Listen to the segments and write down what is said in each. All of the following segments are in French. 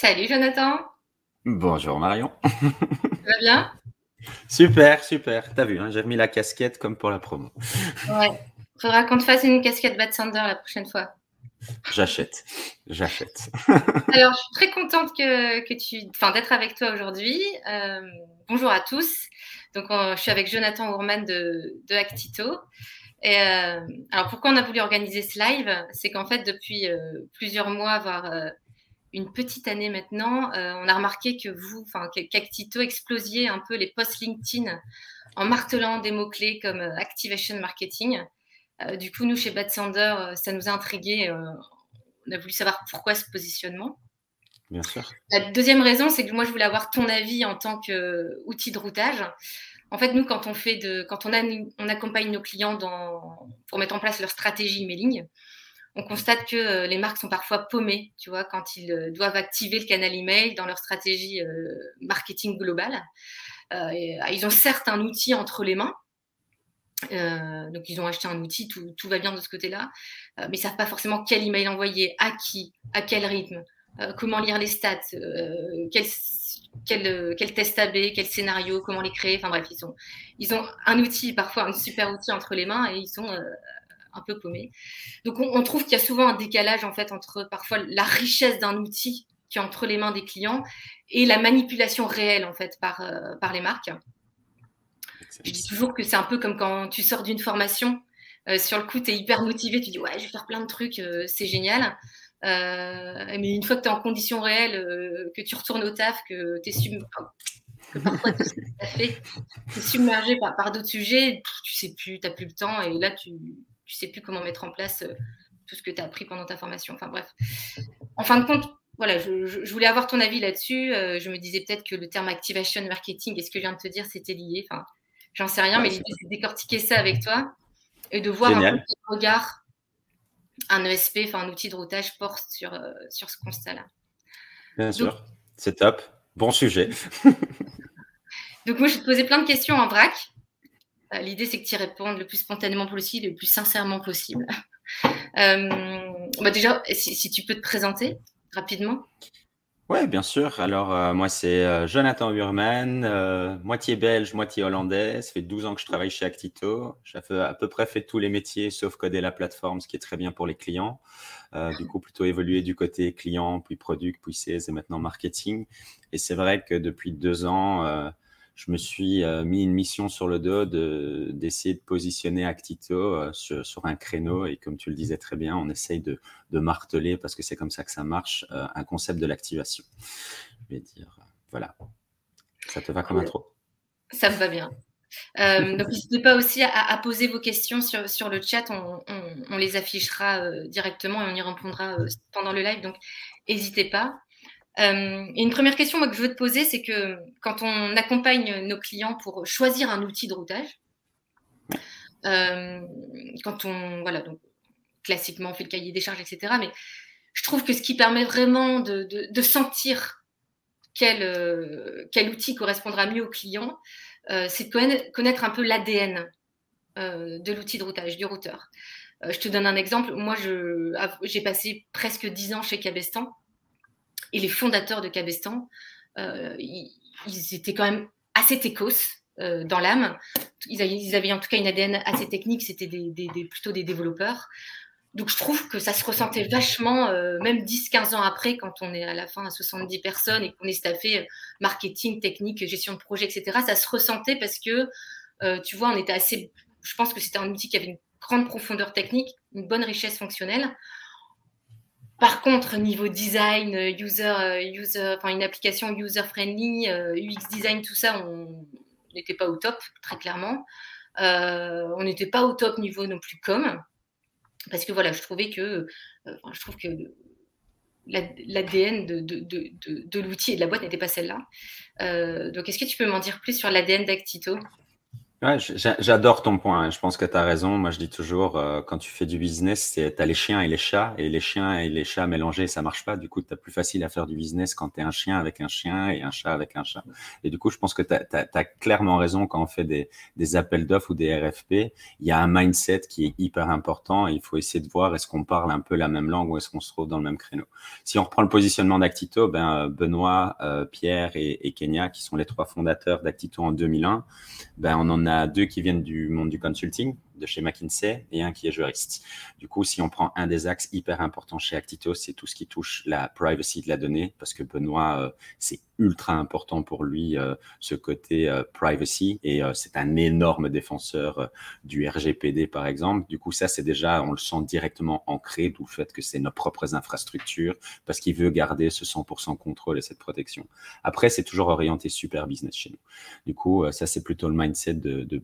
Salut Jonathan. Bonjour Marion. Ça va bien? Super, super. T'as vu, hein, j'ai remis la casquette comme pour la promo. Ouais. Faudra qu'on te fasse une casquette Bad Sander la prochaine fois. J'achète, j'achète. Alors, je suis très contente que, que tu, enfin, d'être avec toi aujourd'hui. Euh, bonjour à tous. Donc, je suis avec Jonathan Ourman de, de Actito. Et euh, alors, pourquoi on a voulu organiser ce live? C'est qu'en fait, depuis euh, plusieurs mois, voire une petite année maintenant, on a remarqué que vous, enfin, qu'Actito explosiez un peu les posts LinkedIn en martelant des mots-clés comme activation marketing. Euh, du coup, nous, chez Bad Sander, euh, ça nous a intrigués. Euh, on a voulu savoir pourquoi ce positionnement. Bien sûr. La deuxième raison, c'est que moi, je voulais avoir ton avis en tant qu'outil de routage. En fait, nous, quand on, fait de, quand on, a, on accompagne nos clients dans, pour mettre en place leur stratégie emailing, on constate que les marques sont parfois paumées, tu vois, quand ils doivent activer le canal email dans leur stratégie marketing globale. ils ont certes un outil entre les mains, euh, donc, ils ont acheté un outil, tout, va bien de ce côté-là, euh, mais ils ne savent pas forcément quel email envoyer, à qui, à quel rythme, euh, comment lire les stats, quel, quel, quel, test AB, quel scénario, comment les créer. Enfin bref, ils ont un outil, parfois un super outil entre les mains et ils sont un peu paumés. Donc, on, on trouve qu'il y a souvent un décalage en fait entre parfois la richesse d'un outil qui est entre les mains des clients et la manipulation réelle en fait par, par les marques. Je dis toujours que c'est un peu comme quand tu sors d'une formation. Euh, sur le coup, tu es hyper motivé, tu dis ouais, je vais faire plein de trucs, euh, c'est génial. Euh, mais une fois que tu es en condition réelle, que tu retournes au taf, que tu es sub... que parfois tu es submergé par, par d'autres sujets, tu sais plus, tu n'as plus le temps et là tu ne sais plus comment mettre en place tout ce que tu as appris pendant ta formation. Enfin bref. En fin de compte, voilà, je, je voulais avoir ton avis là-dessus. je me disais peut-être que le terme activation marketing et ce que je viens de te dire, c'était lié. Enfin, J'en sais rien, mais l'idée, c'est de décortiquer ça avec toi et de voir un peu quel regard un ESP, enfin un outil de routage, porte sur, euh, sur ce constat-là. Bien sûr, c'est top. Bon sujet. Donc, moi, je te poser plein de questions en vrac. Euh, l'idée, c'est que tu y répondes le plus spontanément possible, le plus sincèrement possible. Euh, bah déjà, si, tu peux te présenter rapidement. Oui, bien sûr. Alors, euh, moi, c'est Jonathan Burman, euh, moitié belge, moitié hollandais. Ça fait 12 ans que je travaille chez Actito. J'ai à peu près fait tous les métiers, sauf coder la plateforme, ce qui est très bien pour les clients. du coup, plutôt évolué du côté client, puis product, puis sales et maintenant marketing. Et c'est vrai que depuis deux ans, je me suis euh, mis une mission sur le dos d'essayer de, positionner Actito euh, sur, un créneau. Et comme tu le disais très bien, on essaye de, marteler, parce que c'est comme ça que ça marche, euh, un concept de l'activation. Je vais dire, voilà. Ça te va comme intro? Ça me va bien. donc, n'hésitez pas aussi à, poser vos questions sur, le chat. On, les affichera directement et on y répondra pendant le live. Donc, n'hésitez pas. Euh, une première question que je veux te poser, c'est que quand on accompagne nos clients pour choisir un outil de routage, euh, quand on, voilà, donc classiquement on fait le cahier des charges, etc. Mais je trouve que ce qui permet vraiment de, de, sentir quel, euh, quel, outil correspondra mieux au client, c'est de connaître, un peu l'ADN de l'outil de routage, du routeur. je te donne un exemple. Moi, j'ai passé presque 10 ans chez Cabestan et les fondateurs de Cabestan, euh, ils, étaient quand même assez techos euh, dans l'âme. Ils, avaient, en tout cas une ADN assez technique, c'était plutôt des développeurs. Donc je trouve que ça se ressentait vachement, euh, même 10-15 ans après, quand on est à la fin à 70 personnes et qu'on est staffé marketing, technique, gestion de projet, etc. Ça se ressentait parce que, tu vois, on était assez... Je pense que c'était un outil qui avait une grande profondeur technique, une bonne richesse fonctionnelle. Par contre, niveau design, euh, user, euh, user, enfin une application user friendly, euh, UX design, tout ça, on n'était pas au top, très clairement. on n'était pas au top niveau non plus com, parce que voilà, je trouvais que, trouve que l'ADN de l'outil et de la boîte n'était pas celle-là. donc, est-ce que tu peux m'en dire plus sur l'ADN d'Actito? Ouais, j'adore ton point. Hein. Je pense que tu as raison. Moi, je dis toujours, euh, quand tu fais du business, tu as les chiens et les chats. Et les chiens et les chats mélangés, ça marche pas. Du coup, tu as plus facile à faire du business quand tu es un chien avec un chien et un chat avec un chat. Et du coup, je pense que tu as, clairement raison quand on fait des, des appels d'offres ou des RFP. Il y a un mindset qui est hyper important. Il faut essayer de voir est-ce qu'on parle un peu la même langue ou est-ce qu'on se trouve dans le même créneau. Si on reprend le positionnement d'Actito, ben, euh, Benoît, euh, Pierre et, et Kenya, qui sont les trois fondateurs d'Actito en 2001, ben, on en a a deux qui viennent du monde du consulting, de chez McKinsey, et un qui est juriste. Du coup, si on prend un des axes hyper importants chez Actito, c'est tout ce qui touche la privacy de la donnée, parce que Benoît, euh, c'est ultra important pour lui euh, ce côté euh, privacy et c'est un énorme défenseur du RGPD par exemple. Du coup, ça c'est déjà, on le sent directement ancré, d'où le fait que c'est nos propres infrastructures parce qu'il veut garder ce 100% contrôle et cette protection. Après, c'est toujours orienté super business chez nous. Du coup, ça c'est plutôt le mindset de,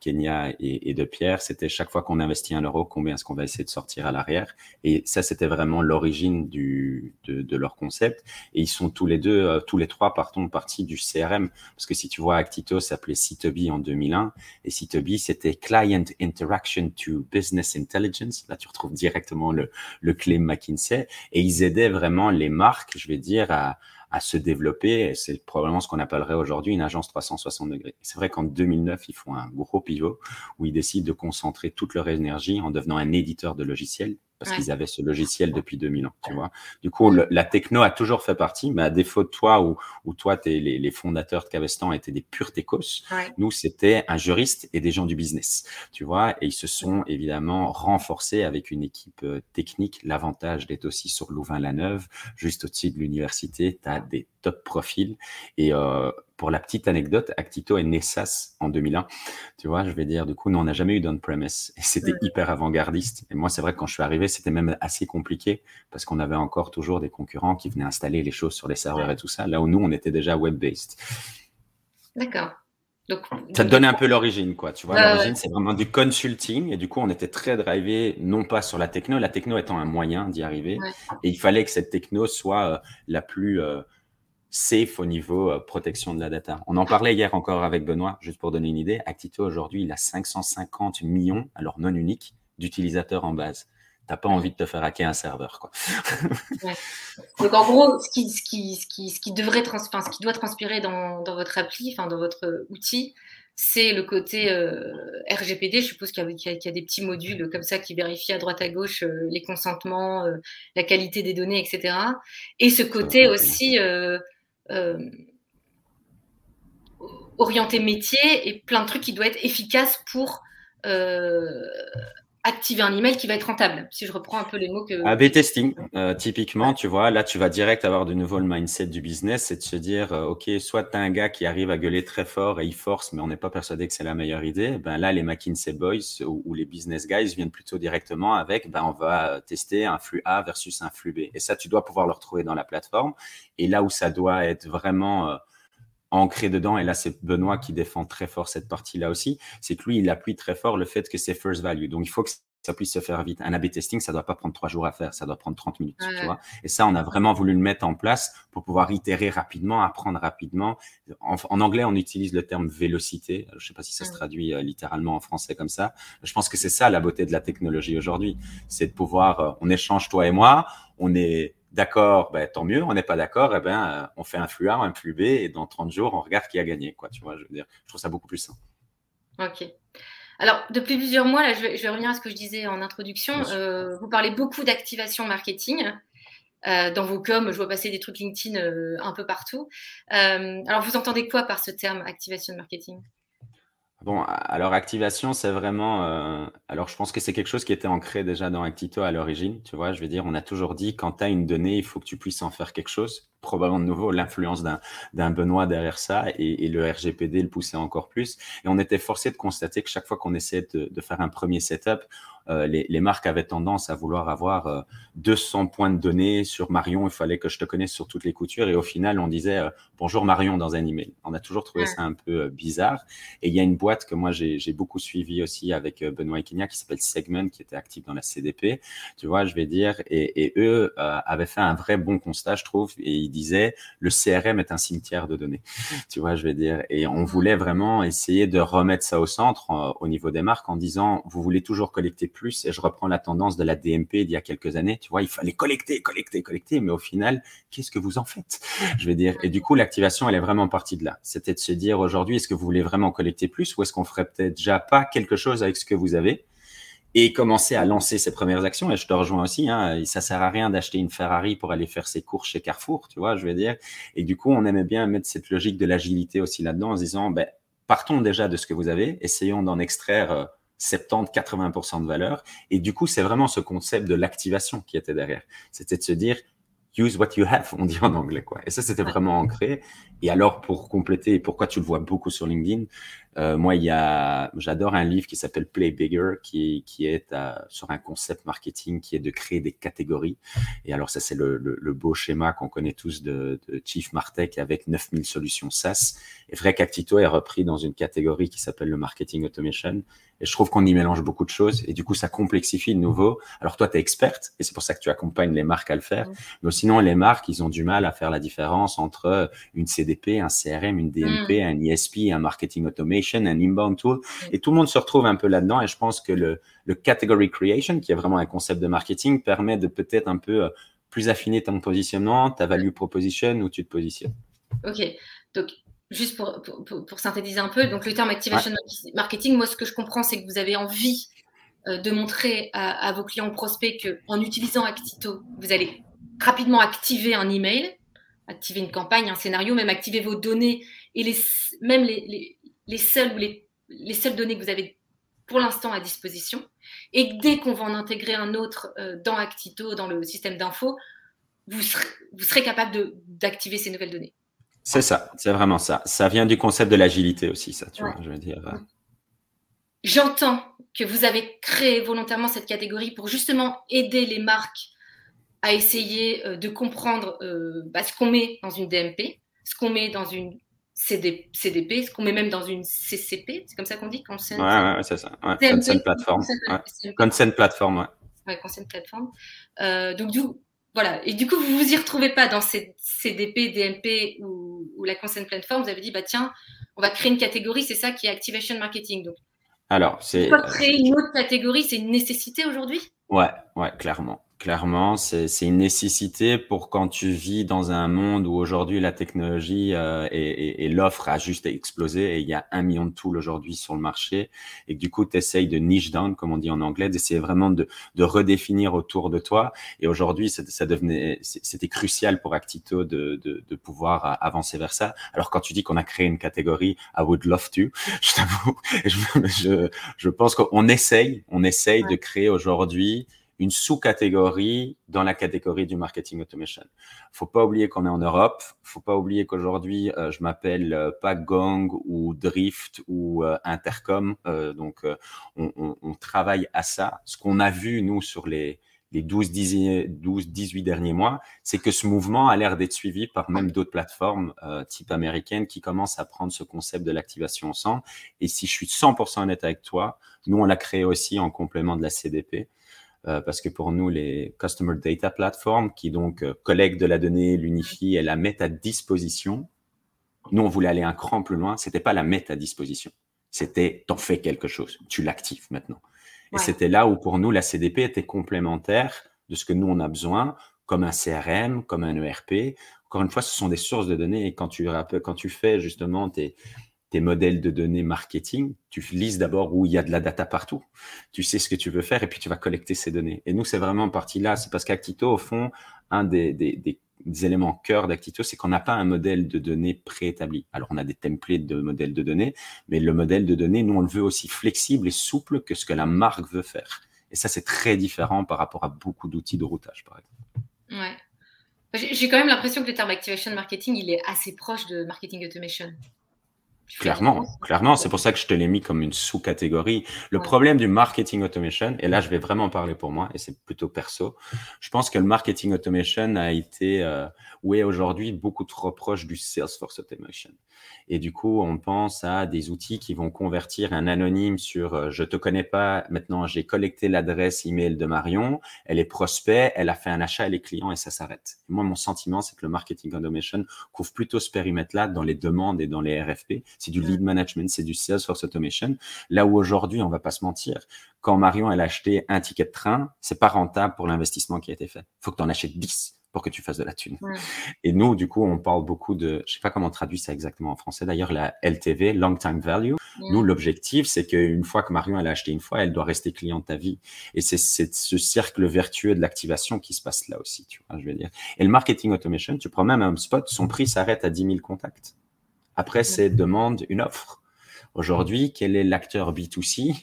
Kenya et, de Pierre. C'était chaque fois qu'on investit un euro, combien est-ce qu'on va essayer de sortir à l'arrière. Et ça, c'était vraiment l'origine de, de, leur concept. Et ils sont tous les deux, tous les trois partons partie du CRM. Parce que si tu vois, Actito s'appelait C2B en 2001 et C2B, c'était Client Interaction to Business Intelligence. Là, tu retrouves directement le, le clé McKinsey et ils aidaient vraiment les marques, je vais dire, à, à se développer. C'est probablement ce qu'on appellerait aujourd'hui une agence 360 degrés. C'est vrai qu'en 2009, ils font un gros pivot où ils décident de concentrer toute leur énergie en devenant un éditeur de logiciels parce qu'ils avaient ce logiciel depuis 2000 ans, tu vois. Du coup, la techno a toujours fait partie, mais à défaut de toi, ou où toi, es, les, les, fondateurs de Cavestan étaient des purs techos, nous, c'était un juriste et des gens du business, tu vois, et ils se sont évidemment renforcés avec une équipe euh, technique. L'avantage d'être aussi sur Louvain-la-Neuve, juste au-dessus de l'université, tu as des top profils, et euh, pour la petite anecdote, Actito est né SaaS en 2001. Tu vois, je vais dire, du coup, nous, on n'a jamais eu d'on-premise et c'était hyper avant-gardiste. Et moi, c'est vrai que quand je suis arrivé, c'était même assez compliqué parce qu'on avait encore toujours des concurrents qui venaient installer les choses sur les serveurs et tout ça, là où nous, on était déjà web-based. D'accord. Donc, ça te donne un peu l'origine, quoi. Tu vois, l'origine, c'est vraiment du consulting. Et du coup, on était très drivé, non pas sur la techno, la techno étant un moyen d'y arriver. Et il fallait que cette techno soit euh, la plus euh, safe au niveau euh, protection de la data. On en parlait hier encore avec Benoît, juste pour donner une idée. Actito aujourd'hui, il a 550 millions, alors non uniques, d'utilisateurs en base. T'as pas envie de te faire hacker un serveur, quoi. Donc en gros, ce qui, ce qui, ce qui, ce qui devrait ce qui doit transpirer dans, dans votre appli, dans votre outil, c'est le côté euh, RGPD. Je suppose qu'il y, y, a des petits modules comme ça qui vérifient à droite à gauche euh, les consentements, la qualité des données, etc. Et ce côté aussi orienté métier et plein de trucs qui doivent être efficaces pour euh, activer un email qui va être rentable. Si je reprends un peu les mots que. A-B testing, euh, typiquement, tu vois, là, tu vas direct avoir de nouveau le mindset du business, c'est de se dire, OK, soit tu as un gars qui arrive à gueuler très fort et il force, mais on n'est pas persuadé que c'est la meilleure idée. Ben là, les McKinsey Boys ou, les business guys viennent plutôt directement avec, ben on va tester un flux A versus un flux B. Et ça, tu dois pouvoir le retrouver dans la plateforme. Et là où ça doit être vraiment euh, ancré dedans, et là c'est Benoît qui défend très fort cette partie-là aussi, c'est que lui, il appuie très fort le fait que c'est first value. Donc il faut que ça puisse se faire vite. Un A-B testing, ça doit pas prendre trois jours à faire, ça doit prendre 30 minutes, tu vois. Et ça, on a vraiment voulu le mettre en place pour pouvoir itérer rapidement, apprendre rapidement. En, anglais, on utilise le terme vélocité. Je sais pas si ça se traduit euh, littéralement en français comme ça. Je pense que c'est ça la beauté de la technologie aujourd'hui. C'est de pouvoir, euh, on échange toi et moi, on est d'accord, ben, tant mieux. On n'est pas d'accord, eh ben, euh, on fait un flux A, un flux B, et dans 30 jours, on regarde qui a gagné. Quoi, tu vois, je, veux dire, je trouve ça beaucoup plus simple. Ok. Alors, depuis plusieurs mois, là, je, vais, revenir à ce que je disais en introduction. Euh, vous parlez beaucoup d'activation marketing. Euh, dans vos coms, je vois passer des trucs LinkedIn un peu partout. alors, vous entendez quoi par ce terme activation marketing? Bon, alors activation, c'est vraiment. Euh, alors, je pense que c'est quelque chose qui était ancré déjà dans Actito à l'origine. Tu vois, je veux dire, on a toujours dit quand tu as une donnée, il faut que tu puisses en faire quelque chose. Probablement de nouveau l'influence d'un Benoît derrière ça et, le RGPD le poussait encore plus. Et on était forcé de constater que chaque fois qu'on essayait de, de, faire un premier setup, euh, les, marques avaient tendance à vouloir avoir 200 euh, points de données sur Marion. Il fallait que je te connaisse sur toutes les coutures. Et au final, on disait euh, bonjour Marion dans un email. On a toujours trouvé ça un peu bizarre. Et il y a une boîte que moi j'ai beaucoup suivi aussi avec Benoît Equinia qui s'appelle Segment, qui était actif dans la CDP. Tu vois, je vais dire. Et, eux avaient fait un vrai bon constat, je trouve. Et disait le CRM est un cimetière de données. Tu vois, je vais dire. Et on voulait vraiment essayer de remettre ça au centre au niveau des marques en disant vous voulez toujours collecter plus. Et je reprends la tendance de la DMP d'il y a quelques années. Tu vois, il fallait collecter, collecter, collecter. Mais au final, qu'est-ce que vous en faites? Je vais dire. Et du coup, l'activation, elle est vraiment partie de là. C'était de se dire aujourd'hui, est-ce que vous voulez vraiment collecter plus ou est-ce qu'on ferait peut-être déjà pas quelque chose avec ce que vous avez? Et commencer à lancer ses premières actions. Et je te rejoins aussi, hein, ça sert à rien d'acheter une Ferrari pour aller faire ses courses chez Carrefour, tu vois, je veux dire. Et du coup, on aimait bien mettre cette logique de l'agilité aussi là-dedans en se disant, ben, partons déjà de ce que vous avez, essayons d'en extraire 70-80% euh, de valeur. Et du coup, c'est vraiment ce concept de l'activation qui était derrière. C'était de se dire, use what you have, on dit en anglais, quoi. Et ça, c'était vraiment ancré. Et alors, pour compléter, pourquoi tu le vois beaucoup sur LinkedIn, euh, moi, il y a, j'adore un livre qui s'appelle Play Bigger, qui, qui est sur un concept marketing qui est de créer des catégories. Et alors, ça, c'est le, le, beau schéma qu'on connaît tous de, de Chief Martech avec 9000 solutions SaaS. Et vrai qu'Actito est repris dans une catégorie qui s'appelle le marketing automation. Et je trouve qu'on y mélange beaucoup de choses. Et du coup, ça complexifie de nouveau. Alors, toi, tu es experte et c'est pour ça que tu accompagnes les marques à le faire. Mais sinon, les marques, ils ont du mal à faire la différence entre une CDP, un CRM, une DMP, mm. un ISP, un marketing automation, un inbound tool. Et tout le monde se retrouve un peu là-dedans. Et je pense que le, le category creation, qui est vraiment un concept de marketing, permet de peut-être un peu euh, plus affiner ton positionnement, ta value proposition, où tu te positionnes. OK. Donc, juste pour, pour, synthétiser un peu, donc le terme activation marketing, moi, ce que je comprends, c'est que vous avez envie euh, de montrer à, vos clients prospects qu'en utilisant Actito, vous allez rapidement activer un email, activer une campagne, un scénario, même activer vos données et les, même les, les, les seules ou les, les seules données que vous avez pour l'instant à disposition. Et dès qu'on va en intégrer un autre euh, dans Actito, dans le système d'info, vous serez, vous serez capable d'activer ces nouvelles données. C'est ça, c'est vraiment ça. Ça vient du concept de l'agilité aussi, ça, tu vois, je veux dire. Euh. J'entends que vous avez créé volontairement cette catégorie pour justement aider les marques à essayer euh, de comprendre euh, bah, ce qu'on met dans une DMP, ce qu'on met dans une CDP, ce qu'on met même dans une CCP, c'est comme ça qu'on dit Consent. Ouais, ouais, c'est ça. Ouais. Consent Platform. Consent Platform, ouais. Ouais, Consent Platform. donc, du coup, voilà. Et du coup, vous vous y retrouvez pas dans ces CDP, DMP ou, la Consent Platform. Vous avez dit, bah tiens, on va créer une catégorie. C'est ça qui est Activation Marketing. Donc, alors, c'est. Créer une autre catégorie, c'est une nécessité aujourd'hui? Ouais, ouais, clairement. Clairement, c'est une nécessité pour quand tu vis dans un monde où aujourd'hui la technologie euh, et, et, l'offre a juste explosé et il y a un million de tools aujourd'hui sur le marché et que du coup tu essayes de niche down, comme on dit en anglais, d'essayer vraiment de, de, redéfinir autour de toi. Et aujourd'hui, ça devenait, c'était crucial pour Actito de, de, de, pouvoir avancer vers ça. Alors quand tu dis qu'on a créé une catégorie, I would love to, je t'avoue, je, je, je, pense qu'on essaye, on essaye de créer aujourd'hui une sous-catégorie dans la catégorie du marketing automation. Faut pas oublier qu'on est en Europe. Faut pas oublier qu'aujourd'hui, euh, je m'appelle euh, pas Gong ou Drift ou euh, Intercom. donc, on, on, on, travaille à ça. Ce qu'on a vu, nous, sur les, les 12, 12, 18 derniers mois, c'est que ce mouvement a l'air d'être suivi par même d'autres plateformes type américaines qui commencent à prendre ce concept de l'activation ensemble. Et si je suis 100% honnête avec toi, nous, on l'a créé aussi en complément de la CDP. Euh, parce que pour nous, les Customer Data Platform, qui donc euh, collectent de la donnée, l'unifient et la mettent à disposition, nous, on voulait aller un cran plus loin. C'était pas la mettre à disposition. C'était t'en fais quelque chose. Tu l'actives maintenant. Et c'était là où pour nous, la CDP était complémentaire de ce que nous, on a besoin, comme un CRM, comme un ERP. Encore une fois, ce sont des sources de données. Et quand tu, quand tu fais justement tes, tes modèles de données marketing, tu lises d'abord où il y a de la data partout. Tu sais ce que tu veux faire et puis tu vas collecter ces données. Et nous, c'est vraiment partie là. C'est parce qu'Actito, au fond, un des, des, des, éléments cœur d'Actito, c'est qu'on n'a pas un modèle de données préétabli. Alors, on a des templates de modèles de données, mais le modèle de données, nous, on le veut aussi flexible et souple que ce que la marque veut faire. Et ça, c'est très différent par rapport à beaucoup d'outils de routage, par exemple. Ouais. J'ai quand même l'impression que le terme activation marketing, il est assez proche de marketing automation. Clairement, clairement, c'est pour ça que je te l'ai mis comme une sous-catégorie. Le problème du marketing automation, et là je vais vraiment parler pour moi, et c'est plutôt perso, je pense que le marketing automation a été, euh, ou est aujourd'hui beaucoup trop proche du Salesforce automation. Et du coup, on pense à des outils qui vont convertir un anonyme sur euh, je te connais pas, maintenant j'ai collecté l'adresse email de Marion, elle est prospect, elle a fait un achat, elle est client et ça s'arrête. Moi, mon sentiment, c'est que le marketing automation couvre plutôt ce périmètre-là dans les demandes et dans les RFP. C'est du lead management, c'est du Salesforce automation. Là où aujourd'hui, on va pas se mentir, quand Marion elle a acheté un ticket de train, c'est pas rentable pour l'investissement qui a été fait. Faut que tu en achètes 10 pour que tu fasses de la thune. Et nous, du coup, on parle beaucoup de, je sais pas comment on traduit ça exactement en français, d'ailleurs, la LTV, Long Time Value. Nous, l'objectif, c'est qu'une fois que Marion, elle a acheté une fois, elle doit rester cliente ta vie. Et c'est ce cercle vertueux de l'activation qui se passe là aussi, tu vois, je veux dire. Et le marketing automation, tu prends même un spot, son prix s'arrête à 10 000 contacts. Après, c'est demande une offre. Aujourd'hui, quel est l'acteur B2C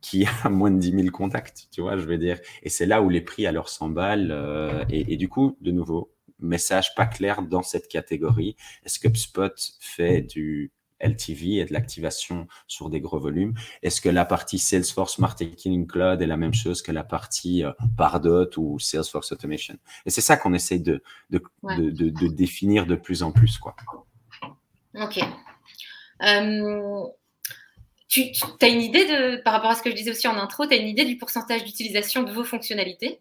qui a moins de 10 000 contacts, tu vois, je veux dire? Et c'est là où les prix alors s'emballent. Euh, et, du coup, de nouveau, message pas clair dans cette catégorie. Est-ce que HubSpot fait du LTV et de l'activation sur des gros volumes? Est-ce que la partie Salesforce Marketing Cloud est la même chose que la partie euh, Pardot ou Salesforce Automation? Et c'est ça qu'on essaie de de, de, de, définir de plus en plus. Quoi. Ok. Euh, tu, as une idée de, par rapport à ce que je disais aussi en intro, tu as une idée du pourcentage d'utilisation de vos fonctionnalités?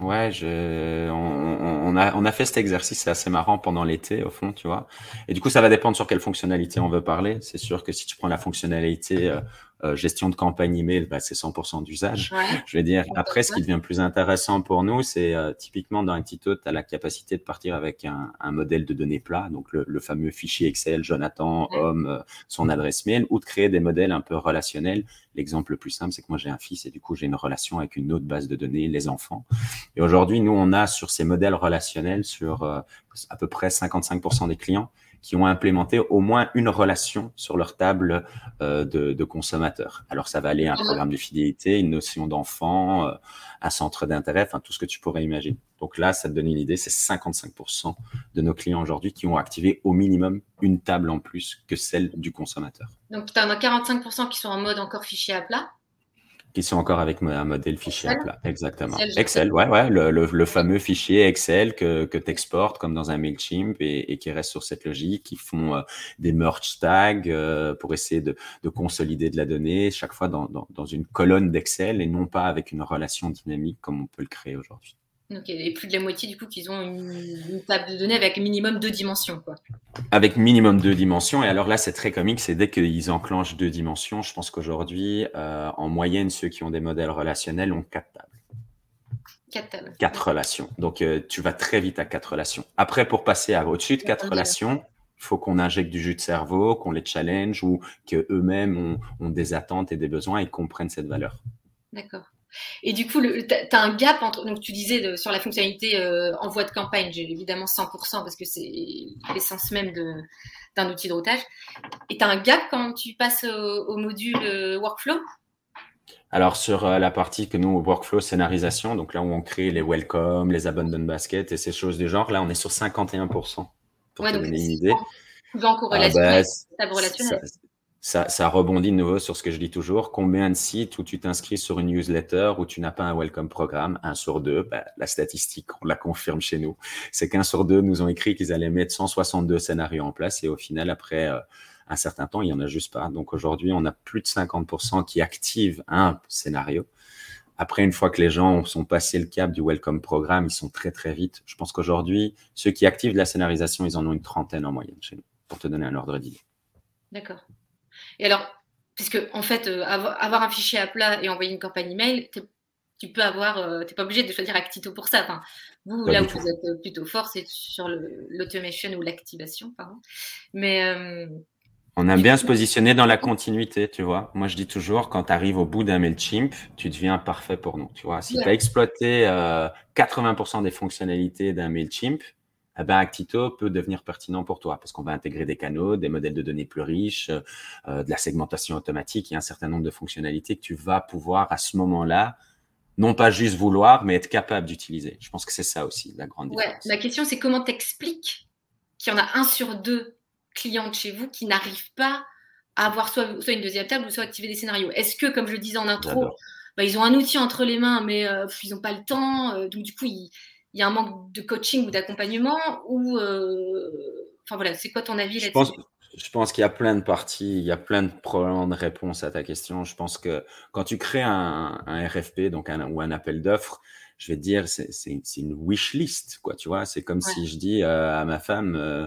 Ouais, je, on, a, fait cet exercice, c'est assez marrant pendant l'été, au fond, tu vois. Et du coup, ça va dépendre sur quelle fonctionnalité on veut parler. C'est sûr que si tu prends la fonctionnalité euh, euh, gestion de campagne email, bah, c'est 100% d'usage. Je vais dire, après, ce qui devient plus intéressant pour nous, c'est euh, typiquement dans Actito, tu as la capacité de partir avec un, un modèle de données plat, donc le, le fameux fichier Excel, Jonathan, homme, euh, son adresse mail, ou de créer des modèles un peu relationnels. L'exemple le plus simple, c'est que moi j'ai un fils et du coup j'ai une relation avec une autre base de données, les enfants. Et aujourd'hui, nous, on a sur ces modèles relationnels, sur à peu près 55% des clients, qui ont implémenté au moins une relation sur leur table euh, de, de, consommateurs. Alors ça va aller à un programme de fidélité, une notion d'enfant, euh, un centre d'intérêt, enfin tout ce que tu pourrais imaginer. Donc là, ça te donne une idée, c'est 55% de nos clients aujourd'hui qui ont activé au minimum une table en plus que celle du consommateur. Donc tu en as 45% qui sont en mode encore fichier à plat qui sont encore avec un modèle fichier à plat. Exactement. Excel, ouais, ouais, le, le, fameux fichier Excel que, que tu exportes comme dans un MailChimp et, et, qui reste sur cette logique, qui font euh, des merge tags euh, pour essayer de, de, consolider de la donnée, chaque fois dans, dans, dans une colonne d'Excel et non pas avec une relation dynamique comme on peut le créer aujourd'hui. Et plus de la moitié, du coup, qu'ils ont une, table de données avec minimum deux dimensions. Quoi. Avec minimum deux dimensions. Et alors là, c'est très comique, c'est dès qu'ils enclenchent deux dimensions, je pense qu'aujourd'hui, euh, en moyenne, ceux qui ont des modèles relationnels ont quatre tables. Quatre tables. Quatre relations. Donc, euh, tu vas très vite à quatre relations. Après, pour passer à au-dessus de quatre relations, il faut qu'on injecte du jus de cerveau, qu'on les challenge ou qu'eux-mêmes ont, ont des attentes et des besoins et comprennent cette valeur. D'accord. Et du coup, tu as un gap entre. Donc, tu disais sur la fonctionnalité euh, envoi de campagne, j'ai évidemment 100% parce que c'est l'essence même d'un outil de routage. Et tu as un gap quand tu passes au, module euh, workflow? Alors sur euh, la partie que nous, workflow scénarisation, donc là où on crée les welcome, les abandon baskets et ces choses du genre, là on est sur 51%. Pour te donner une idée. En corrélation ah bah, relationnel ça, rebondit de nouveau sur ce que je dis toujours. Combien de sites où tu t'inscris sur une newsletter où tu n'as pas un welcome programme? Un sur deux, bah, la statistique, on la confirme chez nous. C'est qu'un sur deux nous ont écrit qu'ils allaient mettre 162 scénarios en place et au final, après euh, un certain temps, il n'y en a juste pas. Donc aujourd'hui, on a plus de 50% qui activent un scénario. Après, une fois que les gens sont passés le cap du welcome programme, ils sont très très vite. Je pense qu'aujourd'hui, ceux qui activent la scénarisation, ils en ont une trentaine en moyenne chez nous, pour te donner un ordre d'idée. D'accord. Et alors, puisque en fait, euh, avoir, un fichier à plat et envoyer une campagne email, tu peux avoir, euh, tu pas obligé de choisir Actito pour ça. Enfin, vous, là où vous êtes euh, plutôt fort, c'est sur l'automation ou l'activation, pardon. Mais on aime bien se positionner dans la continuité, tu vois. Moi, je dis toujours, quand tu arrives au bout d'un MailChimp, tu deviens parfait pour nous, tu vois. Si tu as exploité 80% des fonctionnalités d'un MailChimp, eh ben, Actito peut devenir pertinent pour toi parce qu'on va intégrer des canaux, des modèles de données plus riches, euh, de la segmentation automatique et un certain nombre de fonctionnalités que tu vas pouvoir à ce moment-là, non pas juste vouloir, mais être capable d'utiliser. Je pense que c'est ça aussi la grande différence. la question, c'est comment tu expliques qu'il y en a un sur deux clientes chez vous qui n'arrivent pas à avoir soit, soit une deuxième table ou soit activer des scénarios? Est-ce que, comme je le disais en intro, bah, ils ont un outil entre les mains, mais euh, ils n'ont pas le temps, euh, donc du coup, il, y a un manque de coaching ou d'accompagnement ou euh, enfin voilà, c'est quoi ton avis là-dessus? je pense qu'il y a plein de parties, il y a plein de problèmes de réponses à ta question. Je pense que quand tu crées un, RFP donc un, ou un appel d'offres, je vais te dire, c'est une wish list, quoi, tu vois. C'est comme si je dis à ma femme, euh,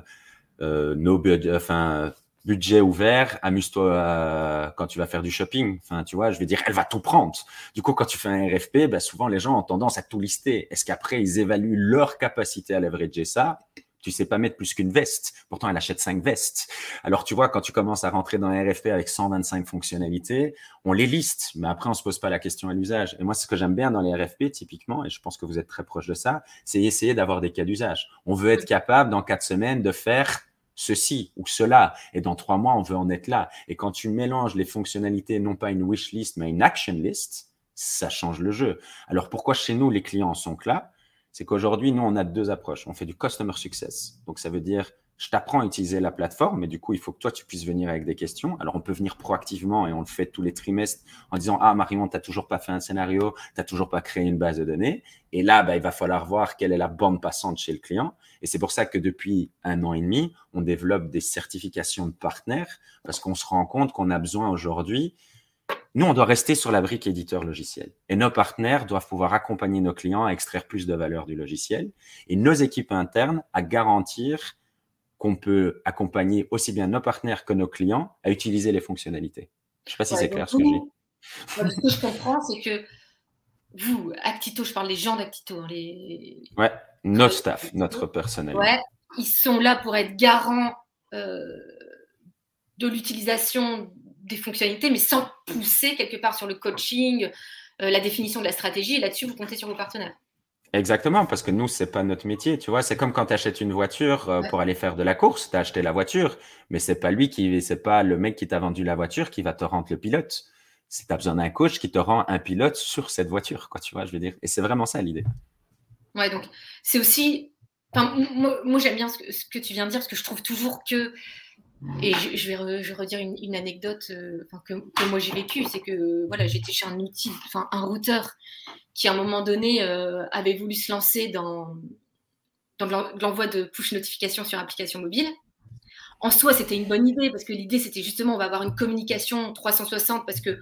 euh, no budget, enfin, budget ouvert, amuse-toi euh, quand tu vas faire du shopping. Enfin, tu vois, je vais dire, elle va tout prendre. Du coup, quand tu fais un RFP, ben, souvent les gens ont tendance à tout lister. Est-ce qu'après, ils évaluent leur capacité à leverager ça? Tu sais pas mettre plus qu'une veste. Pourtant, elle achète cinq vestes. Alors, tu vois, quand tu commences à rentrer dans un RFP avec 125 fonctionnalités, on les liste, mais après, on se pose pas la question à l'usage. Et moi, ce que j'aime bien dans les RFP, typiquement, et je pense que vous êtes très proche de ça, c'est essayer d'avoir des cas d'usage. On veut être capable, dans quatre semaines, de faire ceci ou cela. Et dans trois mois, on veut en être là. Et quand tu mélanges les fonctionnalités, non pas une wish list, mais une action list, ça change le jeu. Alors pourquoi chez nous, les clients sont là? C'est qu'aujourd'hui, nous, on a deux approches. On fait du customer success. Donc, ça veut dire, je t'apprends à utiliser la plateforme, mais du coup, il faut que toi, tu puisses venir avec des questions. Alors, on peut venir proactivement et on le fait tous les trimestres en disant, ah, Marion, tu n'as toujours pas fait un scénario, tu n'as toujours pas créé une base de données. Et là, bah, il va falloir voir quelle est la bande passante chez le client. Et c'est pour ça que depuis un an et demi, on développe des certifications de partenaires parce qu'on se rend compte qu'on a besoin aujourd'hui nous, on doit rester sur la brique éditeur logiciel. Et nos partenaires doivent pouvoir accompagner nos clients à extraire plus de valeur du logiciel et nos équipes internes à garantir qu'on peut accompagner aussi bien nos partenaires que nos clients à utiliser les fonctionnalités. Je ne sais pas si c'est clair ce que je dis. Ce que je comprends, c'est que vous, Actito, je parle des gens d'Actito. Hein, les... Ouais, notre staff, notre personnel. Ouais, ils sont là pour être garants euh, de l'utilisation des fonctionnalités, mais sans pousser quelque part sur le coaching, euh, la définition de la stratégie. Et là-dessus, vous comptez sur vos partenaires. Exactement, parce que nous, c'est pas notre métier. Tu vois, c'est comme quand tu achètes une voiture euh, pour aller faire de la course. Tu as acheté la voiture, mais c'est pas lui qui, c'est pas le mec qui t'a vendu la voiture qui va te rendre le pilote. C'est tu as besoin d'un coach qui te rend un pilote sur cette voiture, quoi. Tu vois, je veux dire. Et c'est vraiment ça l'idée. Ouais, donc c'est aussi. moi, j'aime bien ce que, ce que, tu viens de dire, parce que je trouve toujours que et je, vais, je redire une, anecdote euh, que, moi j'ai vécue, c'est que voilà, j'étais chez un outil, enfin un routeur qui à un moment donné euh, avait voulu se lancer dans, l'envoi de push notification sur application mobile. En soi, c'était une bonne idée parce que l'idée c'était justement on va avoir une communication 360 parce que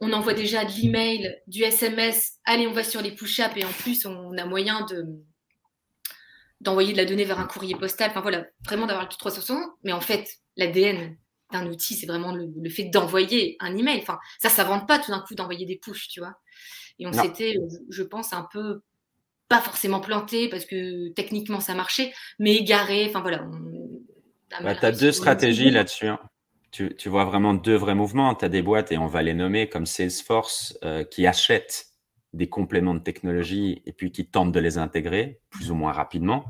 on envoie déjà de l'email, du SMS, allez on va sur les push-ups et en plus on a moyen de d'envoyer de la donnée vers un courrier postal, enfin voilà, vraiment d'avoir le 360, mais en fait, l'ADN d'un outil, c'est vraiment le, fait d'envoyer un email. Enfin, ça, ça ne pas tout d'un coup d'envoyer des push, tu vois. Et on s'était, je pense, un peu pas forcément planté parce que techniquement ça marchait, mais égaré. Enfin voilà. Bah, tu as deux stratégies là-dessus. Hein. Tu, tu, vois vraiment deux vrais mouvements. Tu as des boîtes, et on va les nommer comme Salesforce, euh, qui achètent des compléments de technologie et puis qui tentent de les intégrer plus ou moins rapidement,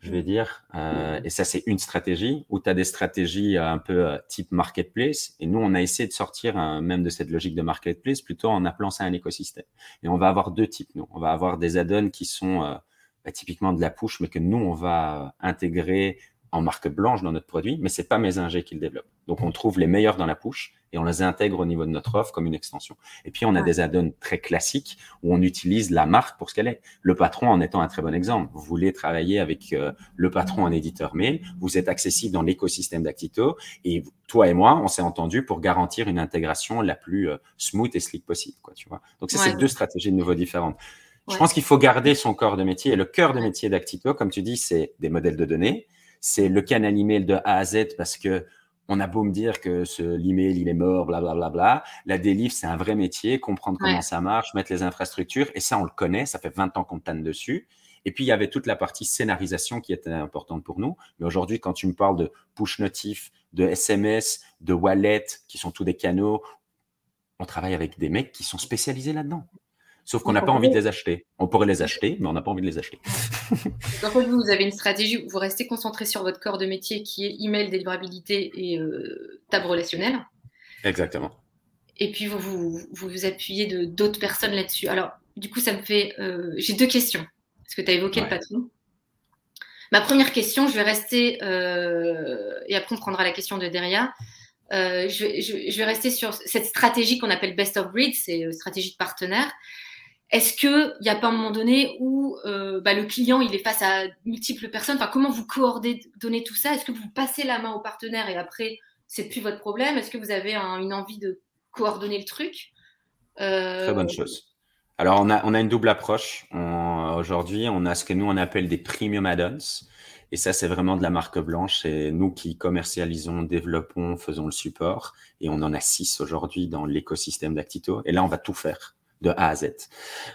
je vais dire. Euh, et ça, c'est une stratégie où tu as des stratégies euh, un peu euh, type marketplace. Et nous, on a essayé de sortir même de cette logique de marketplace plutôt en appelant ça un écosystème. Et on va avoir deux types, nous. On va avoir des add-ons qui sont bah, typiquement de la push, mais que nous, on va intégrer en marque blanche dans notre produit, mais c'est pas mes ingés qui le développent. Donc, on trouve les meilleurs dans la push et on les intègre au niveau de notre offre comme une extension. Et puis, on a des add-ons très classiques où on utilise la marque pour ce qu'elle est. Le patron en étant un très bon exemple. Vous voulez travailler avec euh, le patron en éditeur mail, vous êtes accessible dans l'écosystème d'Actito et toi et moi, on s'est entendu pour garantir une intégration la plus euh, smooth et slick possible, quoi, tu vois. Donc, c'est ces deux stratégies de nouveau différentes. Je pense qu'il faut garder son corps de métier. Et le cœur de métier d'Actito, comme tu dis, c'est des modèles de données, c'est le canal email de A à Z parce que on a beau me dire que ce l'email il est mort, blablabla. Bla, bla, bla. La délivre c'est un vrai métier, comprendre comment ça marche, mettre les infrastructures et ça on le connaît, ça fait 20 ans qu'on tanne dessus. Et puis il y avait toute la partie scénarisation qui était importante pour nous. Mais aujourd'hui quand tu me parles de push notif, de SMS, de wallet qui sont tous des canaux, on travaille avec des mecs qui sont spécialisés là-dedans. Sauf qu'on n'a pas envie de les acheter. On pourrait les acheter, mais on n'a pas envie de les acheter. Donc, vous, vous avez une stratégie où vous restez concentré sur votre corps de métier qui est email, délivrabilité et euh, table relationnelle. Exactement. Et puis, vous vous, vous, appuyez de d'autres personnes là-dessus. Alors, du coup, ça me fait. Euh, j'ai deux questions. Parce que tu as évoqué le patron? Ma première question, je vais rester, et après on prendra la question de Deria. je, vais rester sur cette stratégie qu'on appelle best of breed, c'est stratégie de partenaire. Est-ce qu'il n'y a pas un moment donné où bah, le client il est face à multiples personnes? Enfin, Comment vous coordonnez tout ça? Est-ce que vous passez la main au partenaire et après c'est plus votre problème? Est-ce que vous avez une envie de coordonner le truc? Très bonne chose. Alors, on a, on a une double approche. Aujourd'hui, on a ce que nous, on appelle des premium add-ons. Et ça, c'est vraiment de la marque blanche. C'est nous qui commercialisons, développons, faisons le support. Et on en a six aujourd'hui dans l'écosystème d'Actito. Et là, on va tout faire de A à Z.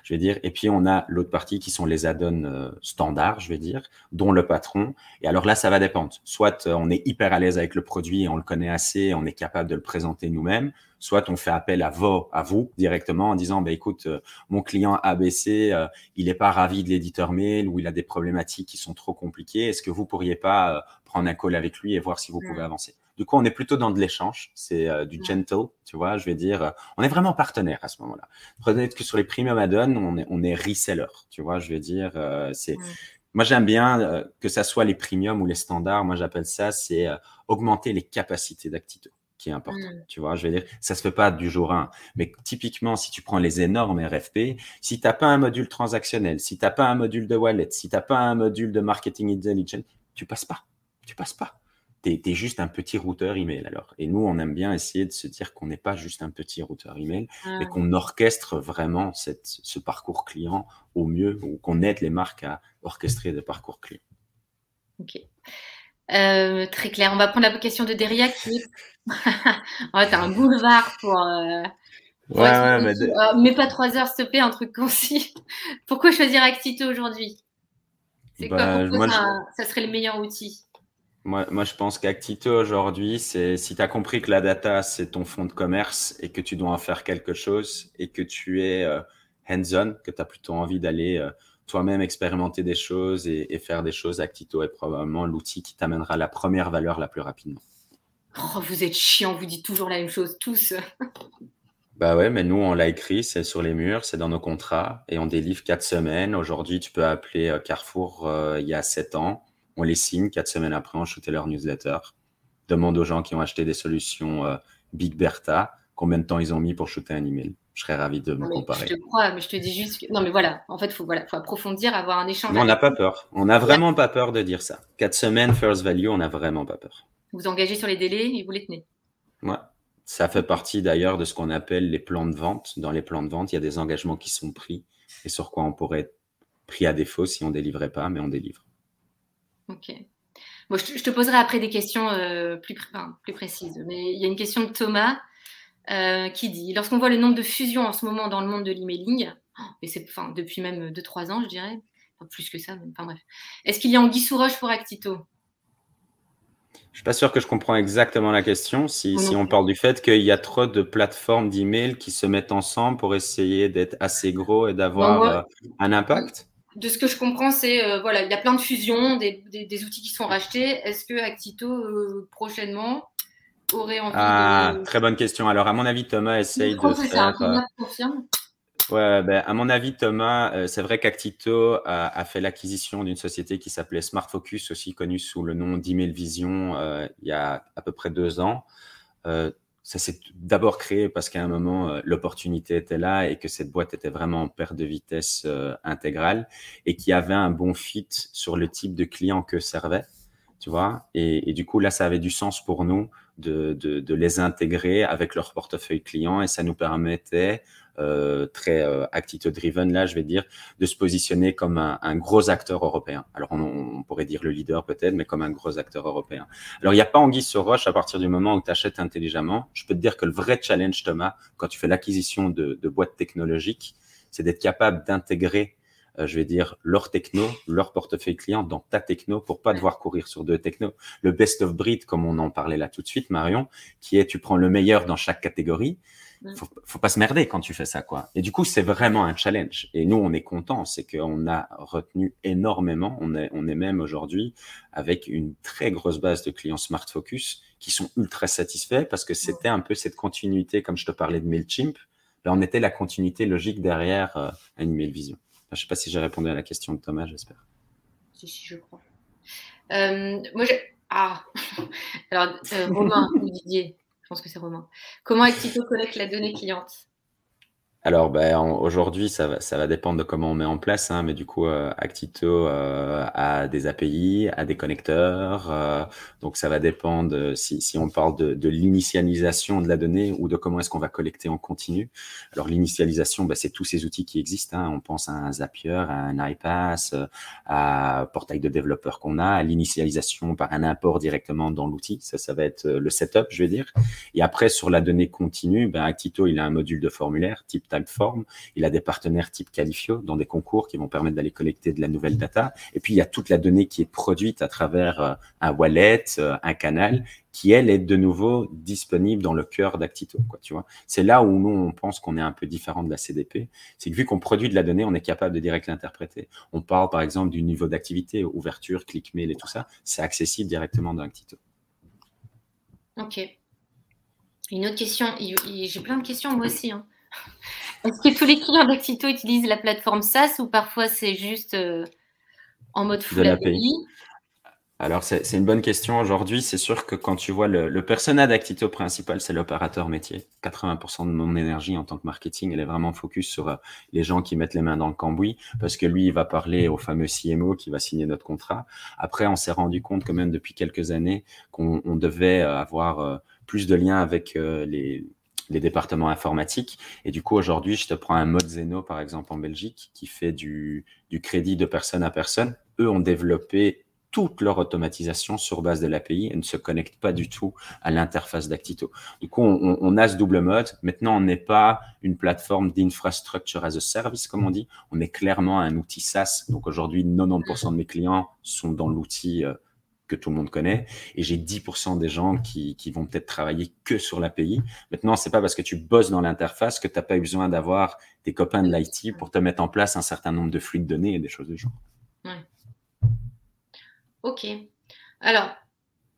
Je vais dire. Et puis, on a l'autre partie qui sont les add-ons euh, standards, je vais dire, dont le patron. Et alors là, ça va dépendre. Soit euh, on est hyper à l'aise avec le produit et on le connaît assez, on est capable de le présenter nous-mêmes soit on fait appel à vous, à vous directement en disant, bah, écoute, euh, mon client ABC, euh, il n'est pas ravi de l'éditeur mail ou il a des problématiques qui sont trop compliquées. Est-ce que vous pourriez pas euh, prendre un call avec lui et voir si vous pouvez avancer? Du coup, on est plutôt dans de l'échange, c'est du gentle, tu vois, je vais dire, on est vraiment partenaire à ce moment-là. Prenez que sur les premium add-on, on est, on est reseller, tu vois, je vais dire, c'est... Moi, j'aime bien que ça soit les premium ou les standards. Moi, j'appelle ça, c'est augmenter les capacités d'Actito qui est important. Mmh. Tu vois, je vais dire, ça se fait pas du jour 1. Mais typiquement, si tu prends les énormes RFP, si tu n'as pas un module transactionnel, si tu n'as pas un module de wallet, si tu n'as pas un module de marketing intelligence, tu passes pas. Tu passes pas. Tu es, juste un petit routeur email alors. Et nous, on aime bien essayer de se dire qu'on n'est pas juste un petit routeur email, mais qu'on orchestre vraiment cette, ce parcours client au mieux, ou qu'on aide les marques à orchestrer des parcours clients. Ok. Euh, très clair. On va prendre la question de Deria qui est. oh, un boulevard pour. Euh, ouais, ouais, mais... mais... pas trois heures, s'il te plaît, un truc concis. Pourquoi choisir Actito aujourd'hui? C'est quoi bah, ça, serait le meilleur outil? Moi, moi, je pense qu'Actito aujourd'hui, c'est si tu as compris que la data, c'est ton fonds de commerce et que tu dois en faire quelque chose et que tu es euh, hands-on, que tu as plutôt envie d'aller toi-même expérimenter des choses et, faire des choses, Actito est probablement l'outil qui t'amènera la première valeur la plus rapidement. Oh, vous êtes chiant, vous dites toujours la même chose, tous. bah ouais, mais nous, on l'a écrit, c'est sur les murs, c'est dans nos contrats et on délivre quatre semaines. Aujourd'hui, tu peux appeler euh, Carrefour euh, il y a sept ans. On les signe, quatre semaines après, on shootait leur newsletter. Demande aux gens qui ont acheté des solutions euh, Big Bertha combien de temps ils ont mis pour shooter un email je serais ravi de me comparer. Je te crois, mais je te dis juste que... Non, mais voilà, en fait, il faut, voilà, faut approfondir, avoir un échange. on n'a pas peur. On n'a vraiment pas peur de dire ça. Quatre semaines, first value, on n'a vraiment pas peur. Vous engagez sur les délais et vous les tenez. Ouais. Ça fait partie d'ailleurs de ce qu'on appelle les plans de vente. Dans les plans de vente, il y a des engagements qui sont pris et sur quoi on pourrait être pris à défaut si on ne délivrait pas, mais on délivre. Ok. Bon, je, te, poserai après des questions euh, plus, plus précises. Mais il y a une question de Thomas. Euh, qui dit Lorsqu'on voit le nombre de fusions en ce moment dans le monde de l'emailing, et c'est enfin, depuis même 2-3 ans, je dirais, plus que ça, enfin bref, est-ce qu'il y a anguille sous roche pour Actito? Je suis pas sûr que je comprends exactement la question. Si, si on parle du fait qu'il y a trop de plateformes d'email qui se mettent ensemble pour essayer d'être assez gros et d'avoir euh, un impact De ce que je comprends, c'est euh, voilà, il y a plein de fusions, des, des, outils qui sont rachetés. Est-ce que Actito prochainement aurait envie ah, Très bonne question. Alors, à mon avis, Thomas essaye de faire... Euh, ouais, ben, à mon avis, Thomas, euh, c'est vrai qu'Actito a, fait l'acquisition d'une société qui s'appelait Smart Focus, aussi connue sous le nom d'Email Vision, euh, il y a à peu près deux ans. Ça s'est d'abord créé parce qu'à un moment, l'opportunité était là et que cette boîte était vraiment en perte de vitesse intégrale et qui avait un bon fit sur le type de client que servait tu vois? Et, du coup, là, ça avait du sens pour nous de, de, de, les intégrer avec leur portefeuille client et ça nous permettait, euh, très euh, Actito-driven, là, je vais dire, de se positionner comme un, un gros acteur européen. Alors, on, on pourrait dire le leader peut-être, mais comme un gros acteur européen. Alors, il n'y a pas anguille sur roche à partir du moment où tu achètes intelligemment. Je peux te dire que le vrai challenge, Thomas, quand tu fais l'acquisition de, de boîtes technologiques, c'est d'être capable d'intégrer je vais dire, leur techno, leur portefeuille client dans ta techno pour pas devoir courir sur deux technos. Le best of breed, comme on en parlait là tout de suite, Marion, qui est tu prends le meilleur dans chaque catégorie. Faut, faut pas se merder quand tu fais ça, quoi. Et du coup, c'est vraiment un challenge. Et nous, on est content, c'est qu'on a retenu énormément. On est, on est même aujourd'hui avec une très grosse base de clients Smart Focus qui sont ultra satisfaits parce que c'était un peu cette continuité, comme je te parlais de Mailchimp. Là, on était la continuité logique derrière euh, Animal Vision. Je ne sais pas si j'ai répondu à la question de Thomas, j'espère. Si, si, je crois. moi, Ah Alors, Romain ou Didier, je pense que c'est Romain. Comment Actito collecte la donnée cliente? Alors, ben, aujourd'hui, ça va, ça va dépendre de comment on met en place, hein, mais du coup, euh, Actito euh, a des API, a des connecteurs, euh, donc ça va dépendre si, si on parle de, de l'initialisation de la donnée ou de comment est-ce qu'on va collecter en continu. Alors, l'initialisation, ben, c'est tous ces outils qui existent. Hein. On pense à un Zapier, à un iPass, à portail de développeurs qu'on a, à l'initialisation par un import directement dans l'outil. Ça, ça va être le setup, je vais dire. Et après, sur la donnée continue, ben, Actito, il a un module de formulaire type Typeform. Il a des partenaires type Califio dans des concours qui vont permettre d'aller collecter de la nouvelle data. Et puis, il y a toute la donnée qui est produite à travers euh, un wallet, euh, un canal, qui, elle, est de nouveau disponible dans le cœur d'Actito. Quoi, tu vois C'est là où nous, on pense qu'on est un peu différent de la CDP. C'est que vu qu'on produit de la donnée, on est capable de direct l'interpréter. On parle, par exemple, du niveau d'activité, ouverture, click mail et tout ça. C'est accessible directement dans Actito. Ok. Une autre question. J'ai plein de questions, moi aussi. Hein. Est-ce que tous les clients d'Actito utilisent la plateforme SaaS ou parfois c'est juste euh, en mode full API alors, c'est une bonne question aujourd'hui. C'est sûr que quand tu vois le, le persona d'Actito principal, c'est l'opérateur métier. 80% de mon énergie en tant que marketing, elle est vraiment focus sur euh, les gens qui mettent les mains dans le cambouis parce que lui, il va parler au fameux CMO qui va signer notre contrat. Après, on s'est rendu compte quand même depuis quelques années qu'on devait avoir euh, plus de liens avec les, les départements informatiques. Et du coup, aujourd'hui, je te prends un mode Zeno, par exemple, en Belgique, qui fait du, du crédit de personne à personne. Eux ont développé toute leur automatisation sur base de l'API et ne se connectent pas du tout à l'interface d'Actito. Du coup, on, on, a ce double mode. Maintenant, on n'est pas une plateforme d'infrastructure as a service, comme on dit. On est clairement un outil SaaS. Donc aujourd'hui, 90% de mes clients sont dans l'outil euh, que tout le monde connaît. Et j'ai 10% des gens qui, vont peut-être travailler que sur l'API. Maintenant, c'est pas parce que tu bosses dans l'interface que tu n'as pas eu besoin d'avoir des copains de l'IT pour te mettre en place un certain nombre de flux de données et des choses de genre. Ok. Alors,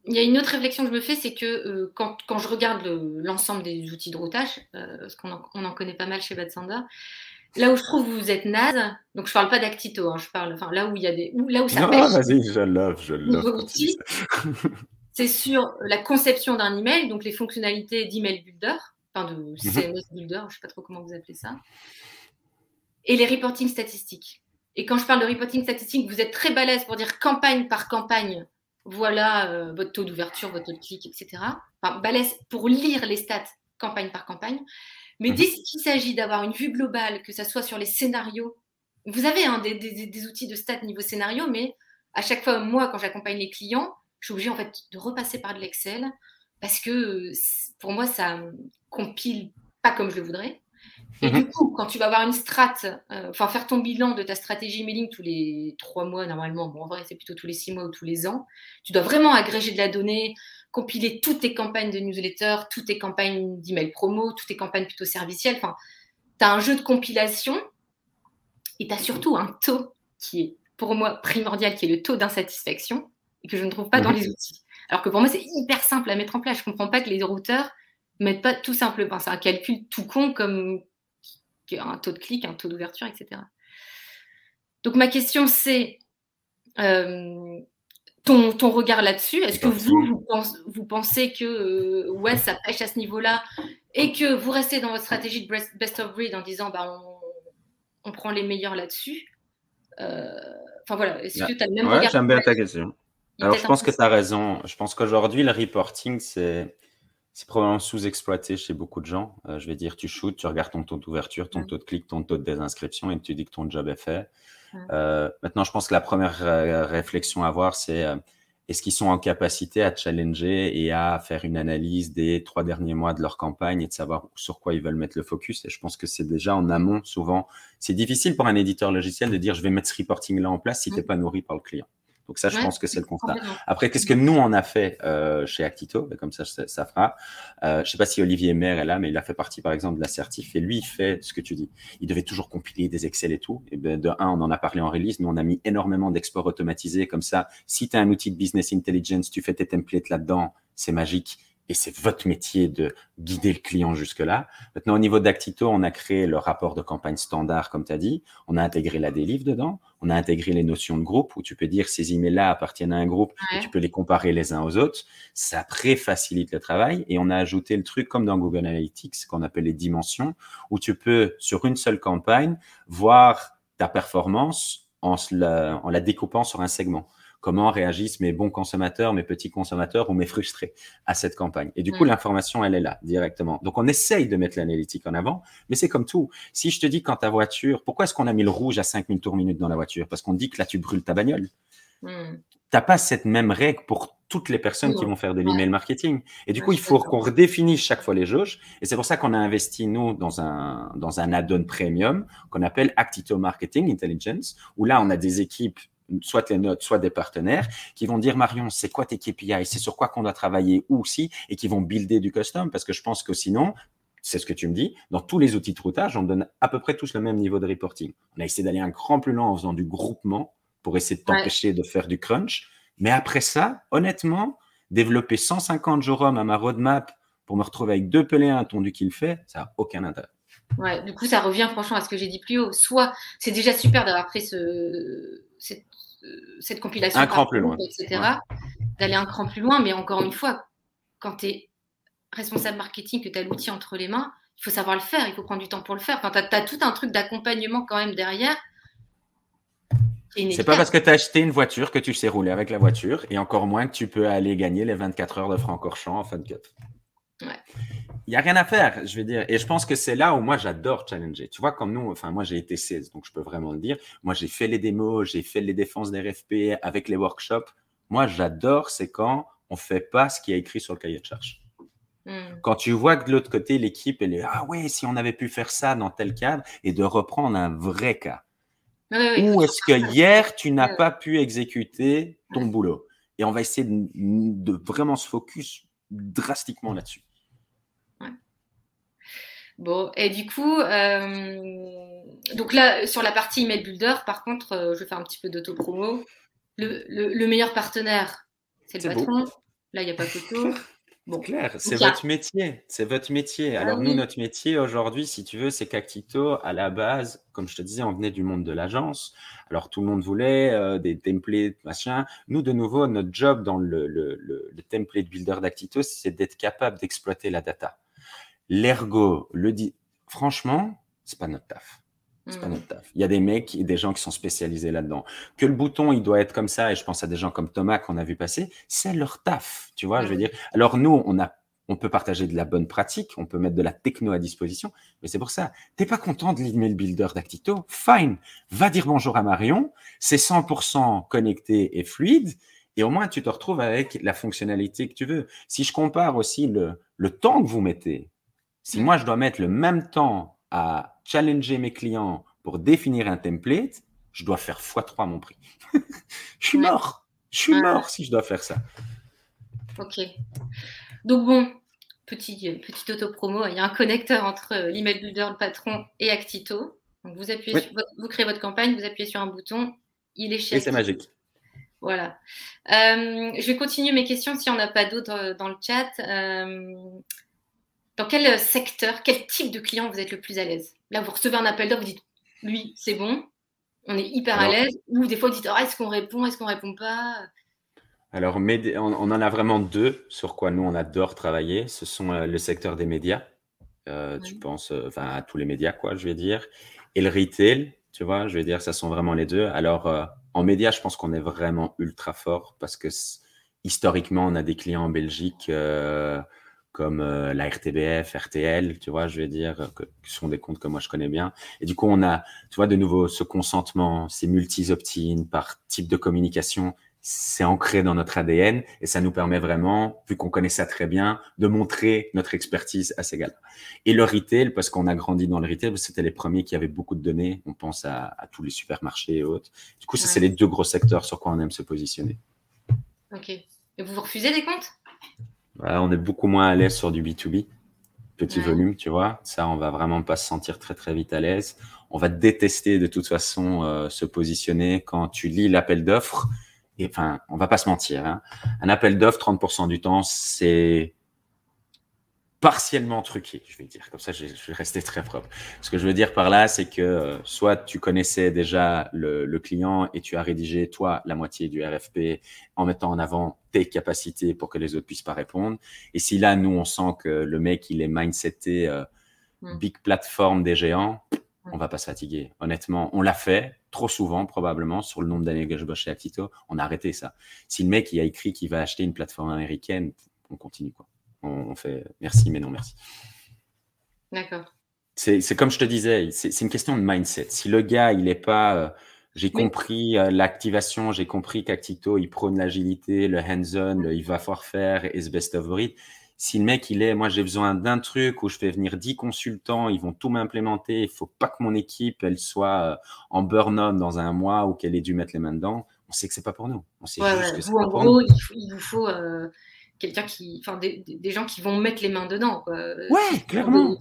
il y a une autre réflexion que je me fais, c'est que euh, quand, quand, je regarde l'ensemble des outils de routage, euh, parce qu'on en, en, connaît pas mal chez Bad Là où je trouve que vous êtes naze, donc je parle pas d'Actito, hein, je parle, enfin là où il y a des, là où ça non, vas-y, je love, je love. C'est sur la conception d'un email, donc les fonctionnalités d'email builder, enfin de CMS mhm. builder, je sais pas trop comment vous appelez ça, et les reporting statistiques. Et quand je parle de reporting statistique, vous êtes très balèze pour dire campagne par campagne, voilà euh, votre taux d'ouverture, votre taux de clic, etc. Enfin, balèze pour lire les stats campagne par campagne. Mais mhm. dès qu'il s'agit d'avoir une vue globale, que ce soit sur les scénarios, vous avez hein, des, outils de stats niveau scénario, mais à chaque fois, moi, quand j'accompagne les clients, je suis obligée en fait de repasser par de l'Excel parce que pour moi, ça compile pas comme je le voudrais. Et mhm. du coup, quand tu vas avoir une strat, euh, enfin faire ton bilan de ta stratégie mailing tous les trois mois normalement, bon en vrai c'est plutôt tous les six mois ou tous les ans, tu dois vraiment agréger de la donnée, compiler toutes tes campagnes de newsletter, toutes tes campagnes d'email promo, toutes tes campagnes plutôt servicielles. Enfin, tu as un jeu de compilation et tu as surtout un taux qui est pour moi primordial, qui est le taux d'insatisfaction et que je ne trouve pas dans mhm. les outils. Alors que pour moi, c'est hyper simple à mettre en place. Je ne comprends pas que les routeurs mettent pas tout simplement. c'est un calcul tout con comme un taux de clic, un taux d'ouverture, etc. Donc ma question c'est, euh, ton, ton regard là-dessus. Est-ce que vous, vous, pensez que euh, ouais, ça pêche à ce niveau-là et que vous restez dans votre stratégie de best of breed en disant bah, on, on prend les meilleurs là-dessus euh, Enfin voilà, est-ce que tu as le même ouais, J'aime bien ta question. Alors je pense que tu as raison. Je pense qu'aujourd'hui, le reporting, c'est. C'est probablement sous-exploité chez beaucoup de gens. Euh, je vais dire, tu shoots, tu regardes ton taux d'ouverture, ton taux de clic, ton taux de désinscription et tu dis que ton job est fait. Euh, maintenant, je pense que la première euh, réflexion à avoir, c'est euh, est-ce qu'ils sont en capacité à challenger et à faire une analyse des trois derniers mois de leur campagne et de savoir sur quoi ils veulent mettre le focus? Et je pense que c'est déjà en amont, souvent, c'est difficile pour un éditeur logiciel de dire je vais mettre ce reporting-là en place si tu n'es pas nourri par le client. Donc ça, je pense que c'est le constat. Après, qu'est-ce que nous, on a fait euh, chez Actito ben, Comme ça, ça, fera. Euh, je ne sais pas si Olivier Maire est là, mais il a fait partie, par exemple, de la certif. Et lui, il fait ce que tu dis. Il devait toujours compiler des Excel et tout. Et ben, de un, on en a parlé en release. Nous, on a mis énormément d'exports automatisés. Comme ça, si tu as un outil de business intelligence, tu fais tes templates là-dedans, c'est magique et c'est votre métier de guider le client jusque-là. Maintenant, au niveau d'Actito, on a créé le rapport de campagne standard, comme tu as dit. On a intégré la délivre dedans. On a intégré les notions de groupe où tu peux dire ces emails-là appartiennent à un groupe et tu peux les comparer les uns aux autres. Ça très-facilite le travail. Et on a ajouté le truc comme dans Google Analytics qu'on appelle les dimensions où tu peux, sur une seule campagne, voir ta performance en en la découpant sur un segment comment réagissent mes bons consommateurs, mes petits consommateurs ou mes frustrés à cette campagne. Et du coup, l'information, elle est là directement. Donc, on essaye de mettre l'analytique en avant, mais c'est comme tout. Si je te dis quand ta voiture, pourquoi est-ce qu'on a mis le rouge à 5000 tours minute dans la voiture? Parce qu'on dit que là, tu brûles ta bagnole. Tu mm. T'as pas cette même règle pour toutes les personnes qui vont faire de l'email marketing. Et du coup, il faut qu'on redéfinisse chaque fois les jauges. Et c'est pour ça qu'on a investi, nous, dans un, dans un add-on premium qu'on appelle Actito Marketing Intelligence, où là, on a des équipes soit les notes, soit des partenaires qui vont dire Marion, c'est quoi tes KPI, c'est sur quoi qu'on doit travailler ou aussi, et qui vont builder du custom parce que je pense que sinon, c'est ce que tu me dis, dans tous les outils de routage, on donne à peu près tous le même niveau de reporting. On a essayé d'aller un grand plus loin en faisant du groupement pour essayer de t'empêcher de faire du crunch. Mais après ça, honnêtement, développer 150 jours à ma roadmap pour me retrouver avec deux pelés à un tondu qu'il fait, ça n'a aucun intérêt. Ouais, du coup, ça revient franchement à ce que j'ai dit plus haut. Soit c'est déjà super d'avoir pris ce, cette, cette compilation. Un cran plus loin. Etc. D'aller un cran plus loin, mais encore une fois, quand tu es responsable marketing, que tu as l'outil entre les mains, il faut savoir le faire, il faut prendre du temps pour le faire. Enfin, tu as, tout un truc d'accompagnement quand même derrière. C'est pas parce que tu as acheté une voiture que tu sais rouler avec la voiture, et encore moins que tu peux aller gagner les 24 heures de Francorchamps en fin de. Ouais il n'y a rien à faire, je vais dire. Et je pense que c'est là où moi, j'adore challenger. Tu vois, comme nous, enfin, moi, j'ai été 16, donc je peux vraiment le dire. Moi, j'ai fait les démos, j'ai fait les défenses des RFP avec les workshops. Moi, j'adore, c'est quand on fait pas ce qui est écrit sur le cahier de charge. Hmm. Quand tu vois que de l'autre côté, l'équipe, elle est Ah ouais, si on avait pu faire ça dans tel cadre et de reprendre un vrai cas. Ou est-ce que hier, tu n'as pas pu exécuter ton boulot? Et on va essayer de vraiment se focus drastiquement là-dessus. Bon, et du coup, euh, donc là, sur la partie email builder, par contre, euh, je vais faire un petit peu d'auto-promo. Le, meilleur partenaire, c'est le patron. Là, il n'y a pas photo. Bon. clair, c'est votre métier. C'est votre métier. Ah Alors, nous, notre métier aujourd'hui, si tu veux, c'est qu'Actito, à la base, comme je te disais, on venait du monde de l'agence. Alors, tout le monde voulait euh, des templates, machin. Nous, de nouveau, notre job dans le, le, le template builder d'Actito, c'est d'être capable d'exploiter la data. L'ergo le dit. Franchement, c'est pas notre taf. C'est pas hmm. notre taf. Il y a des mecs et des gens qui sont spécialisés là-dedans. Que le bouton, il doit être comme ça, et je pense à des gens comme Thomas qu'on a vu passer, c'est leur taf. Tu vois, je veux dire. Alors, nous, on a on peut partager de la bonne pratique, on peut mettre de la techno à disposition, mais c'est pour ça. T'es pas content de l'email builder d'Actito? Fine. Va dire bonjour à Marion. C'est 100% connecté et fluide. Et au moins, tu te retrouves avec la fonctionnalité que tu veux. Si je compare aussi le, le temps que vous mettez si moi, je dois mettre le même temps à challenger mes clients pour définir un template, je dois faire x3 mon prix. je suis mort. Je suis mort si je dois faire ça. Ok. Donc bon, petit, petit auto-promo, il y a un connecteur entre l'email builder, le patron et Actito. Donc vous, appuyez vous créez votre campagne, vous appuyez sur un bouton, il est chez Et c'est magique. Voilà. Euh, je vais continuer mes questions si on n'a pas d'autres euh, dans le chat. Euh, dans quel secteur, quel type de client vous êtes le plus à l'aise? Là, vous recevez un appel d'offres, vous dites, lui, c'est bon, on est hyper à l'aise. Ou des fois, vous dites, oh, est-ce qu'on répond, est-ce qu'on répond pas? Alors, on en a vraiment deux sur quoi nous, on adore travailler. Ce sont euh, le secteur des médias. Euh, tu penses euh, enfin, à tous les médias, quoi, je vais dire. Et le retail, tu vois, je vais dire, ça sont vraiment les deux. Alors, en médias, je pense qu'on est vraiment ultra fort parce que historiquement, on a des clients en Belgique comme euh, la RTBF, RTL, tu vois, je vais dire, que, qui sont des comptes que moi je connais bien. Et du coup, on a, tu vois, de nouveau, ce consentement, ces multi-opt-in par type de communication, c'est ancré dans notre ADN et ça nous permet vraiment, vu qu'on connaît ça très bien, de montrer notre expertise à ces gars-là. Et le retail, parce qu'on a grandi dans le retail, c'était les premiers qui avaient beaucoup de données. On pense à, tous les supermarchés et autres. Du coup, ça, c'est les deux gros secteurs sur quoi on aime se positionner. Ok. Et vous vous refusez des comptes? On est beaucoup moins à l'aise sur du B2B, petit volume, tu vois. Ça, on va vraiment pas se sentir très très vite à l'aise. On va détester de toute façon euh, se positionner quand tu lis l'appel d'offres. Et enfin, on va pas se mentir. Hein. Un appel d'offres, 30% du temps, c'est partiellement truqué, je vais dire. Comme ça, je vais rester très propre. Ce que je veux dire par là, c'est que euh, soit tu connaissais déjà le, le, client et tu as rédigé, toi, la moitié du RFP en mettant en avant tes capacités pour que les autres puissent pas répondre. Et si là, nous, on sent que le mec, il est mindseté, euh, hmm. big plateforme des géants, on va pas se fatiguer. Honnêtement, on l'a fait trop souvent, probablement, sur le nombre d'années que je bosse chez Actito. On a arrêté ça. Si le mec, il a écrit qu'il va acheter une plateforme américaine, on continue, quoi on, fait merci, mais non merci. D'accord. C'est comme je te disais, c'est une question de mindset. Si le gars, il n'est pas. Euh, j'ai compris euh, l'activation, j'ai compris qu'Actito, il prône l'agilité, le hands-on, il va falloir faire et ce best of breed. Si le mec, il est, moi, j'ai besoin d'un truc où je fais venir 10 consultants, ils vont tout m'implémenter, il faut pas que mon équipe, elle soit euh, en burn-on dans un mois ou qu'elle ait dû mettre les mains dedans, on sait que c'est pas pour nous. On sait juste que c'est pas pour nous. Il, vous faut quelqu'un qui, enfin, des, des, gens qui vont mettre les mains dedans. Quoi. Ouais, clairement.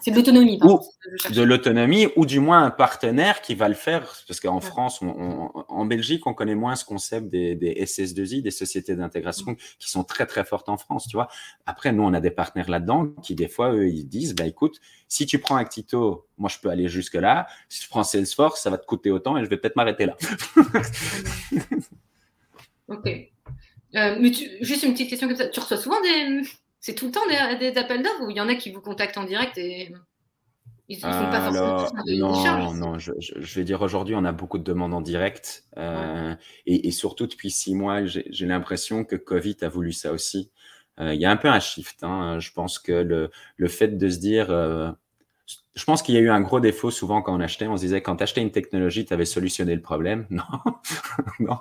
C'est de l'autonomie. de l'autonomie, ou du moins un partenaire qui va le faire, parce qu'en France, en Belgique, on connaît moins ce concept des, des SS2I, des sociétés d'intégration, qui sont très très fortes en France, tu vois. Après, nous, on a des partenaires là-dedans qui, des fois, eux, ils disent, bah écoute, si tu prends Actito, moi, je peux aller jusque là. Si tu prends Salesforce, ça va te coûter autant et je vais peut-être m'arrêter là. ok. Euh, mais juste une petite question comme ça. Tu reçois souvent des. C'est tout le temps des, appels d'offres ou il y en a qui vous contactent en direct et ils ne font pas forcément des, non, charges Non, je, vais dire aujourd'hui, on a beaucoup de demandes en direct. Euh, et, surtout, depuis six mois, j'ai l'impression que Covid a voulu ça aussi. Euh, il y a un peu un shift. Hein. Je pense que le, le, fait de se dire je pense qu'il y a eu un gros défaut souvent quand on achetait. On se disait quand tu achetais une technologie, tu avais solutionné le problème. Non, non.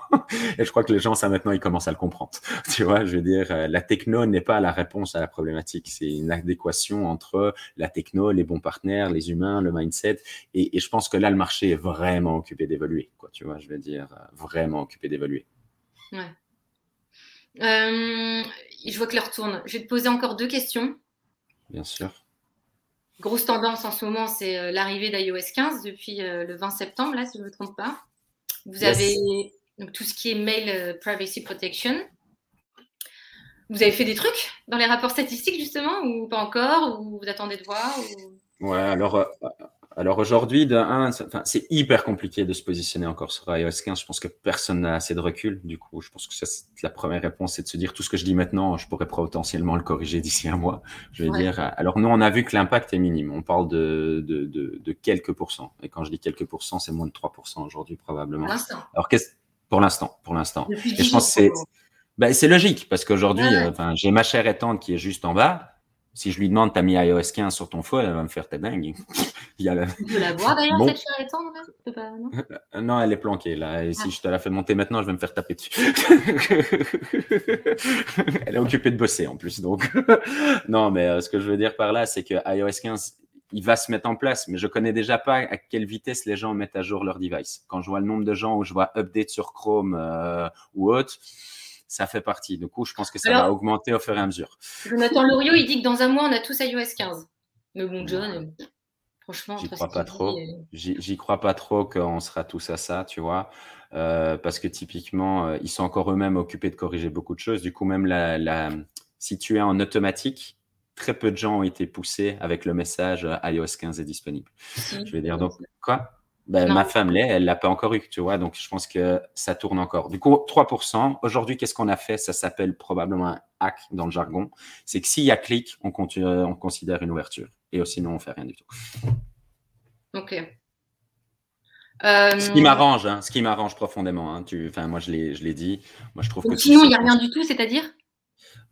Et je crois que les gens, ça maintenant, ils commencent à le comprendre. Tu vois, je veux dire, euh, la techno n'est pas la réponse à la problématique. C'est une adéquation entre la techno, les bons partenaires, les humains, le mindset. Et, je pense que là, le marché est vraiment occupé d'évoluer. Quoi, tu vois, je veux dire, euh, vraiment occupé d'évoluer. Ouais. Euh, je vois que l'heure tourne. Je vais te poser encore deux questions. Bien sûr grosse tendance en ce moment, c'est euh, l'arrivée d'iOS 15 depuis euh, le 20 septembre, là, si je ne me trompe pas. Vous avez donc, tout ce qui est mail euh, privacy protection. Vous avez fait des trucs dans les rapports statistiques, justement, ou pas encore, ou vous attendez de voir Ouais, alors alors aujourd'hui, de c'est hyper compliqué de se positionner encore sur iOS 15. Je pense que personne n'a assez de recul. Du coup, je pense que ça, la première réponse, c'est de se dire tout ce que je dis maintenant, je pourrais potentiellement le corriger d'ici un mois. Je veux dire, alors nous, on a vu que l'impact est minime. On parle de, de, de, quelques pourcents. Et quand je dis quelques pourcents, c'est moins de 3% aujourd'hui, probablement. Pour l'instant. Alors, qu'est-ce, pour l'instant, pour l'instant. Et je pense que c'est, ben, logique parce qu'aujourd'hui, euh, enfin, j'ai ma chère étante qui est juste en bas. Si je lui demande, t'as mis iOS 15 sur ton phone, elle va me faire ta dingue. Il y a la... Tu peux la voir d'ailleurs, cette étendre là non, euh, non, elle est planquée là. Et si ah. je te la fais monter maintenant, je vais me faire taper dessus. elle est occupée de bosser en plus. Donc, non, mais euh, ce que je veux dire par là, c'est que iOS 15, il va se mettre en place, mais je connais déjà pas à quelle vitesse les gens mettent à jour leur device. Quand je vois le nombre de gens où je vois update sur Chrome euh, ou autre, ça fait partie. Du coup, je pense que ça va augmenter au fur et à mesure. Jonathan Loriot, il dit que dans un mois, on a tous iOS 15. Mais bon, John, franchement, j'y crois pas trop. J'y crois pas trop qu'on sera tous à ça, tu vois. Euh, parce que typiquement, euh, ils sont encore eux-mêmes occupés de corriger beaucoup de choses. Du coup, même la, la, si tu es en automatique, très peu de gens ont été poussés avec le message euh, iOS 15 est disponible. Je vais dire donc quoi? Ben, ma femme l'est, elle l'a pas encore eu, tu vois. Donc, je pense que ça tourne encore. Du coup, 3%. Aujourd'hui, qu'est-ce qu'on a fait? Ça s'appelle probablement un hack dans le jargon. C'est que s'il y a clic, on, continue, on considère une ouverture. Et sinon, on fait rien du tout. Ok. Ce qui euh, m'arrange, hein, ce qui m'arrange profondément. Hein, tu, moi, je l'ai dit. Moi, je trouve que sinon, il n'y a rien du tout, c'est-à-dire?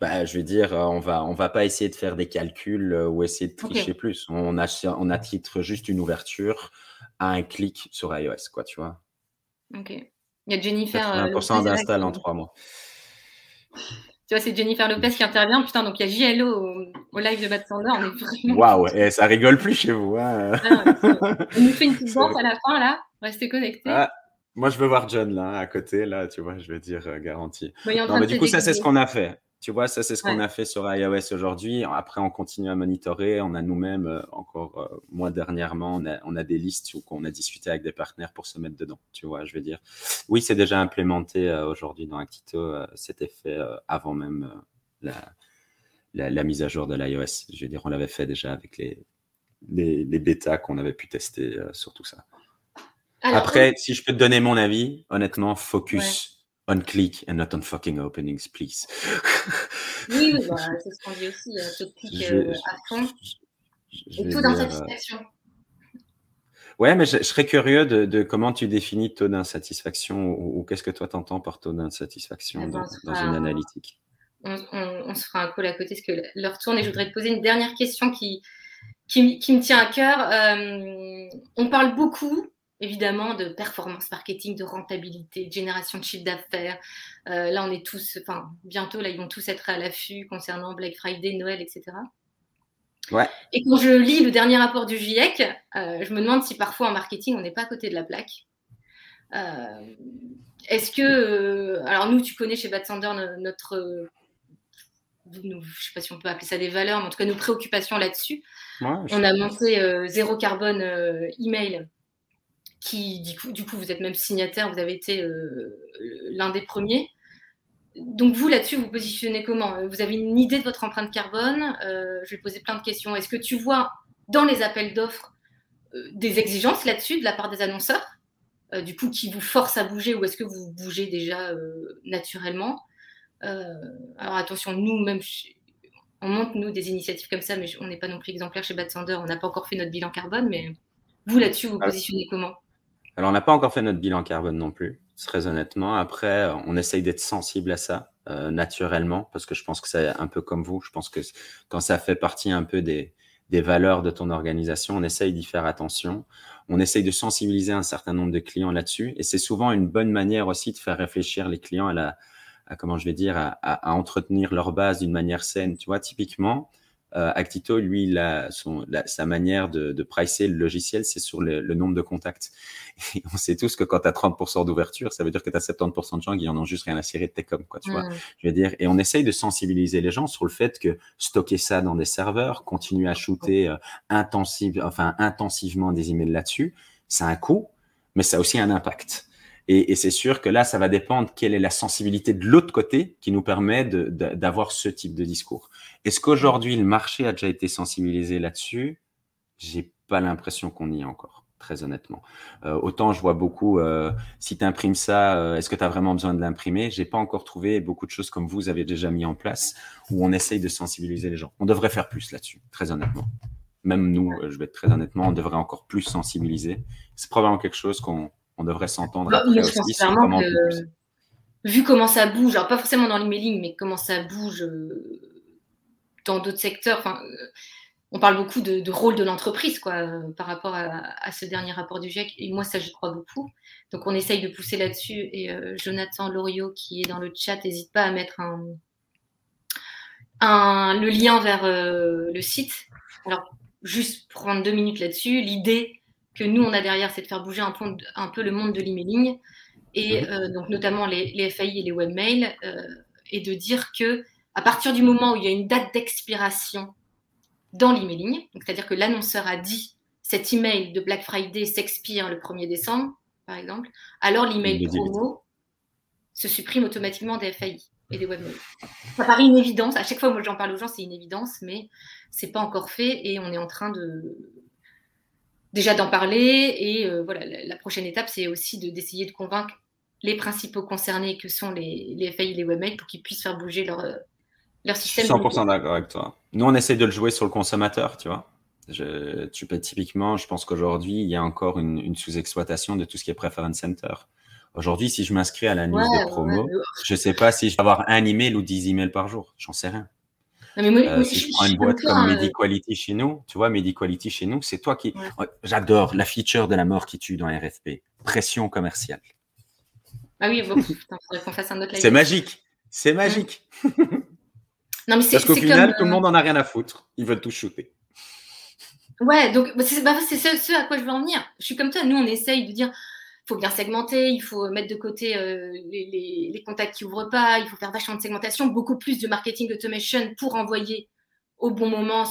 Bah, je veux dire, euh, on va, on va pas essayer de faire des calculs euh, ou essayer de tricher plus. On a, on a titre juste une ouverture à un clic sur iOS, quoi, tu vois. Ok. Il y a Jennifer. 1% d'install en trois mois. Tu vois, c'est Jennifer Lopez qui intervient. Putain, donc il y a JLO au, live de Bad Sander. Waouh, et eh, ça rigole plus chez vous. Hein. Ah, on nous fait une petite danse à la fin, là. Restez connectés. Ah, moi, je veux voir John, là, à côté, là, tu vois, je veux dire, euh, garanti. non, mais du coup, ça, c'est ce qu'on a fait. Tu vois, ça, c'est ce qu'on a fait sur iOS aujourd'hui. Après, on continue à monitorer. On a nous-mêmes, euh, encore euh, moi dernièrement, on a, on a, des listes où on a discuté avec des partenaires pour se mettre dedans. Tu vois, je veux dire. Oui, c'est déjà implémenté euh, aujourd'hui dans Actito. C'était fait avant même la, la, mise à jour de l'iOS. Je veux dire, on l'avait fait déjà avec les, les, bêtas qu'on avait pu tester sur tout ça. Après, si je peux te donner mon avis, honnêtement, focus on click and not on fucking openings, please. oui, oui bah, c'est ce qu'on dit aussi. Euh, click euh, à fond. et taux d'insatisfaction. Euh, ouais, mais je, serais curieux de, comment tu définis taux d'insatisfaction ou, qu'est-ce que toi t'entends par taux d'insatisfaction eh ben, dans, une analytique? On, se fera un call à côté parce que leur tourne et je voudrais te poser une dernière question qui, qui, qui me tient à cœur. on parle beaucoup évidemment de performance marketing, de rentabilité, de génération de chiffre d'affaires. Euh, là, on est tous, enfin, bientôt, là, ils vont tous être à l'affût concernant Black Friday, Noël, etc. Ouais. Et quand je lis le dernier rapport du GIEC, euh, je me demande si parfois en marketing, on n'est pas à côté de la plaque. Euh, est-ce que, alors nous, tu connais chez Bad Sander notre, je ne sais pas si on peut appeler ça des valeurs, mais en tout cas nos préoccupations là-dessus. on a monté zéro carbone email qui, du coup, du coup, vous êtes même signataire, vous avez été euh, l'un des premiers. Donc, vous, là-dessus, vous positionnez comment? Vous avez une idée de votre empreinte carbone euh, Je vais poser plein de questions. Est-ce que tu vois dans les appels d'offres euh, des exigences là-dessus de la part des annonceurs? Du coup, qui vous forcent à bouger ou est-ce que vous bougez déjà naturellement? Alors, attention, nous, même, on monte, nous, des initiatives comme ça, mais on n'est pas non plus exemplaire chez Bad Sander. On n'a pas encore fait notre bilan carbone, mais vous, là-dessus, vous positionnez comment? Alors, on n'a pas encore fait notre bilan carbone non plus, très honnêtement. Après, on essaye d'être sensible à ça euh, naturellement, parce que je pense que c'est un peu comme vous. Je pense que quand ça fait partie un peu des, des valeurs de ton organisation, on essaye d'y faire attention. On essaye de sensibiliser un certain nombre de clients là-dessus. Et c'est souvent une bonne manière aussi de faire réfléchir les clients à la, à, comment je vais dire, à, à, à entretenir leur base d'une manière saine. Tu vois, typiquement, euh, Actito, lui, il a son, sa manière de, de pricer le logiciel, c'est sur le, le, nombre de contacts. Et on sait tous que quand tu as 30% d'ouverture, ça veut dire que tu as 70% de gens qui en ont juste rien à cirer de tes com, quoi, tu vois. Je veux dire, et on essaye de sensibiliser les gens sur le fait que stocker ça dans des serveurs, continuer à shooter euh, intensive, enfin, intensivement des emails là-dessus, ça a un coût, mais ça a aussi un impact. Et, et c'est sûr que là, ça va dépendre quelle est la sensibilité de l'autre côté qui nous permet d'avoir ce type de discours. Est-ce qu'aujourd'hui, le marché a déjà été sensibilisé là-dessus? J'ai pas l'impression qu'on y est encore, très honnêtement. Euh, autant je vois beaucoup, euh, si tu imprimes ça, euh, est-ce que tu as vraiment besoin de l'imprimer? J'ai pas encore trouvé beaucoup de choses comme vous avez déjà mis en place où on essaye de sensibiliser les gens. On devrait faire plus là-dessus, très honnêtement. Même nous, je vais être très honnêtement, on devrait encore plus sensibiliser. C'est probablement quelque chose qu'on on devrait s'entendre bah, après aussi sur comment Vu comment ça bouge, alors pas forcément dans l'emailing, mais comment ça bouge euh, dans d'autres secteurs, euh, on parle beaucoup de, rôle de l'entreprise quoi, euh, par rapport à, ce dernier rapport du GIEC. Et moi, ça, j'y crois beaucoup. Donc, on essaye de pousser là-dessus. Et Jonathan Loriot, qui est dans le chat, n'hésite pas à mettre un, le lien vers le site. Alors, juste prendre deux minutes là-dessus. L'idée, que nous, on a derrière, c'est de faire bouger un peu, un peu le monde de l'emailing, et euh, donc notamment les, les, FAI et les webmails, euh, et de dire que à partir du moment où il y a une date d'expiration dans l'emailing, c'est-à-dire que l'annonceur a dit cet email de Black Friday s'expire le 1er décembre, par exemple, alors l'email promo se supprime automatiquement des FAI et des webmails. Ça paraît une évidence. À chaque fois, moi, j'en parle aux gens, c'est une évidence, mais c'est pas encore fait et on est en train de, déjà d'en parler. Et euh, voilà, la, prochaine étape, c'est aussi d'essayer de, convaincre les principaux concernés que sont les, les FAI et les webmails pour qu'ils puissent faire bouger leur, euh, leur système. 100% d'accord avec toi. Nous, on essaye de le jouer sur le consommateur, tu vois. Je, tu peux typiquement, je pense qu'aujourd'hui, il y a encore une, sous-exploitation de tout ce qui est preference center. Aujourd'hui, si je m'inscris à la news de promo, je ne sais pas si je vais avoir un email ou 10 emails par jour. J'en sais rien. Euh, si je, prends une boîte comme euh, MediQuality chez nous, tu vois, MediQuality chez nous, c'est toi qui. J'adore la feature de la mort qui tue dans RFP. Pression commerciale. Ah oui, bon, faudrait qu'on fasse un autre C'est magique. C'est magique. non, mais Parce qu'au final, tout le euh, monde en a rien à foutre. Ils veulent tout shooter. Ouais, donc bah, c'est bah, ce à quoi je veux en venir. Je suis comme toi. Nous, on essaye de dire faut bien segmenter, il faut mettre de côté euh, les, contacts qui ouvrent pas, il faut faire vachement de segmentation, beaucoup plus de marketing automation pour envoyer au bon moment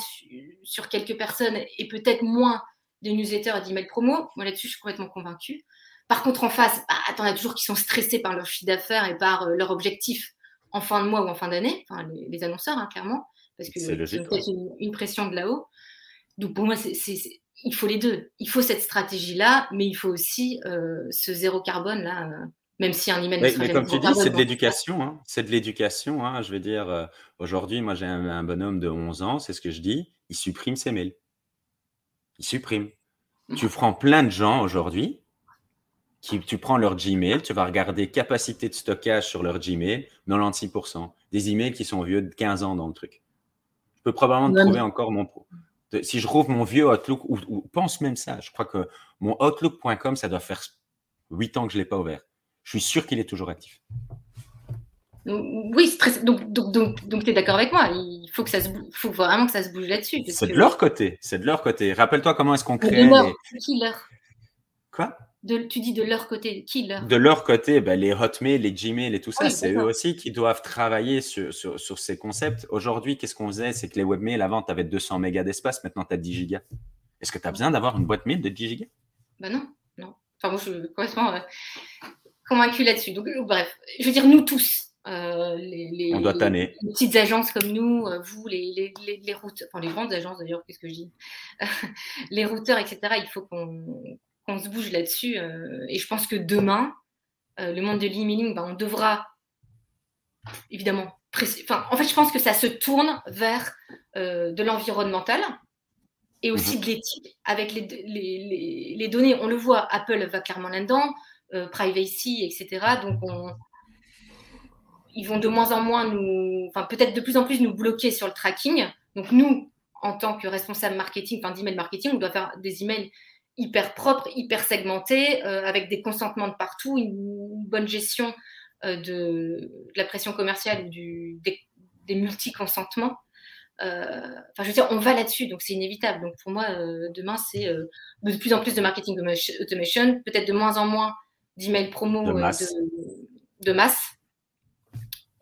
sur, quelques personnes et peut-être moins de newsletters et d'emails promo. Moi là-dessus, je suis complètement convaincue. Par contre, en face, bah, attends, il y a toujours qui sont stressés par leur chiffre d'affaires et par euh, leur objectif en fin de mois ou en fin d'année, enfin les, annonceurs, hein, clairement, parce que c'est une, une, pression de là-haut. Donc pour moi, c'est, il faut les deux. Il faut cette stratégie-là, mais il faut aussi euh, ce zéro carbone là. Euh, même si un email. Mais, mais comme tu dis, c'est de l'éducation. Hein. C'est de l'éducation. Hein. Je veux dire, euh, aujourd'hui, moi j'ai un, bonhomme de 11 ans, c'est ce que je dis. Il supprime ses mails. Il supprime. Tu prends plein de gens aujourd'hui qui, tu prends leur Gmail, tu vas regarder capacité de stockage sur leur Gmail, 96%. Des emails qui sont vieux de 15 ans dans le truc. Je peux probablement trouver encore mon pro. Si je rouvre mon vieux Outlook, ou, pense même ça, je crois que mon Outlook.com, ça doit faire 8 ans que je ne l'ai pas ouvert. Je suis sûr qu'il est toujours actif. Oui, donc, donc, donc, tu es d'accord avec moi. Il faut, que ça se... faut vraiment que ça se bouge là-dessus. C'est de leur côté. C'est de leur côté. Rappelle-toi comment est-ce qu'on crée. Les... Quoi? Tu dis de leur côté, qui leur De leur côté, ben, les Hotmail, les Gmail et tout ça, c'est eux aussi qui doivent travailler sur, sur, ces concepts. Aujourd'hui, qu'est-ce qu'on faisait? C'est que les webmails, avant, tu avais 200 mégas d'espace, maintenant tu as 10 gigas. Est-ce que tu as besoin d'avoir une boîte mail de 10 gigas? Ben non, non. Enfin, moi, je suis complètement euh, convaincu là-dessus. Donc, euh, bref, je veux dire, nous tous, euh, les, On doit tanner. Les, petites agences comme nous, vous, les, les, les, routeurs, enfin les grandes agences d'ailleurs, qu'est-ce que je dis? Les routeurs, etc., il faut qu'on on se bouge là-dessus. Euh, et je pense que demain, euh, le monde de l'emailing, ben, on devra évidemment. Enfin, en fait, je pense que ça se tourne vers euh, de l'environnemental et aussi mhm. de l'éthique avec les, les, données. On le voit, Apple va clairement là-dedans, privacy, etc. Donc, ils vont de moins en moins nous, enfin, peut-être de plus en plus nous bloquer sur le tracking. Donc, nous, en tant que responsable marketing, enfin, d'email marketing, on doit faire des emails hyper propre, hyper segmenté, euh, avec des consentements de partout, une, bonne gestion euh, de, la pression commerciale ou du, des, multi-consentements. Euh, enfin, je veux dire, on va là-dessus, donc c'est inévitable. Donc pour moi, demain, c'est de plus en plus de marketing automation, peut-être de moins en moins d'emails promo de masse. de masse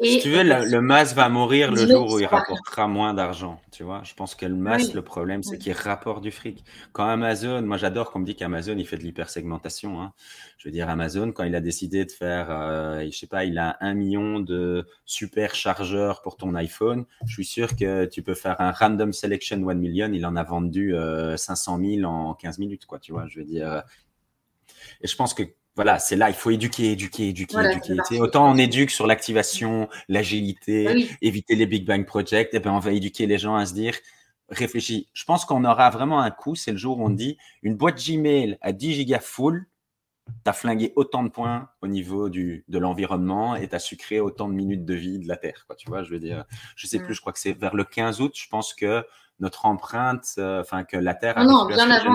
si tu veux, le, MAS va mourir le jour où il rapportera moins d'argent. Tu vois, je pense que le MAS, le problème, c'est qu'il rapporte du fric. Quand Amazon, moi j'adore qu'on me dit qu'Amazon, il fait de l'hypersegmentation. Hein. Je veux dire, Amazon, quand il a décidé de faire, euh, je sais pas, il a un million de super chargeurs pour ton iPhone, je suis sûr que tu peux faire un random selection 1 million, il en a vendu 500 euh, 000 en 15 minutes, quoi. Tu vois, je veux dire. Et je pense que voilà, c'est là, il faut éduquer, éduquer, éduquer, éduquer. Autant on éduque sur l'activation, l'agilité, éviter les Big Bang Project, et eh ben on va éduquer les gens à se dire, réfléchis. Je pense qu'on aura vraiment un coup, c'est le jour où on dit, une boîte Gmail à 10 gigas full, tu as flingué autant de points au niveau du, de l'environnement et tu as sucré autant de minutes de vie de la Terre. Quoi, tu vois, je veux dire, je sais plus, je crois que c'est vers le 15 août, je pense que notre empreinte, euh, enfin, que la Terre a non, bien avant,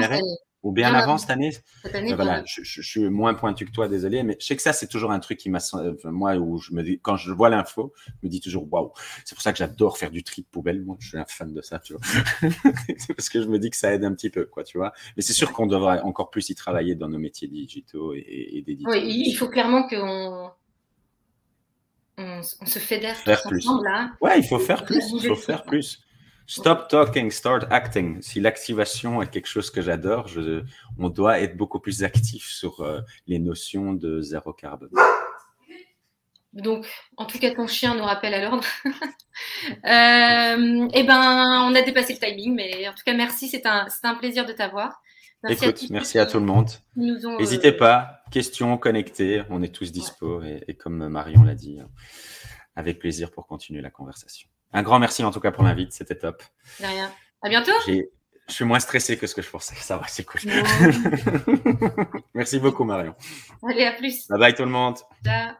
ou bien avant cette année. Cette année voilà, je, je, suis moins pointu que toi, désolé, mais je sais que ça, c'est toujours un truc qui m'a. Moi, où je me dis, quand je vois l'info, je me dis toujours waouh. C'est pour ça que j'adore faire du tri de poubelle. Moi, je suis un fan de ça, tu vois. c'est parce que je me dis que ça aide un petit peu, quoi, tu vois. Mais c'est sûr qu'on devrait encore plus y travailler dans nos métiers digitaux et, et. Oui, il faut clairement qu'on on, se fédère faire plus. ensemble là. Ouais, il faut faire plus. Il faut faire plus. Stop talking, start acting. Si l'activation est quelque chose que j'adore, on doit être beaucoup plus actif sur euh, les notions de zéro carbone. Donc, en tout cas, ton chien nous rappelle à l'ordre. euh, eh ben, on a dépassé le timing, mais en tout cas, merci. C'est un, un, plaisir de t'avoir. Merci Écoute, à merci à tout le monde. N'hésitez euh, pas, questions, connectées, on est tous dispo. et, comme Marion l'a dit, avec plaisir pour continuer la conversation. Un grand merci en tout cas pour l'invite, c'était top. De rien. À bientôt. Je suis moins stressé que ce que je pensais. Ça va, c'est cool. merci beaucoup, Marion. Allez, à plus. Bye bye tout le monde. Ciao.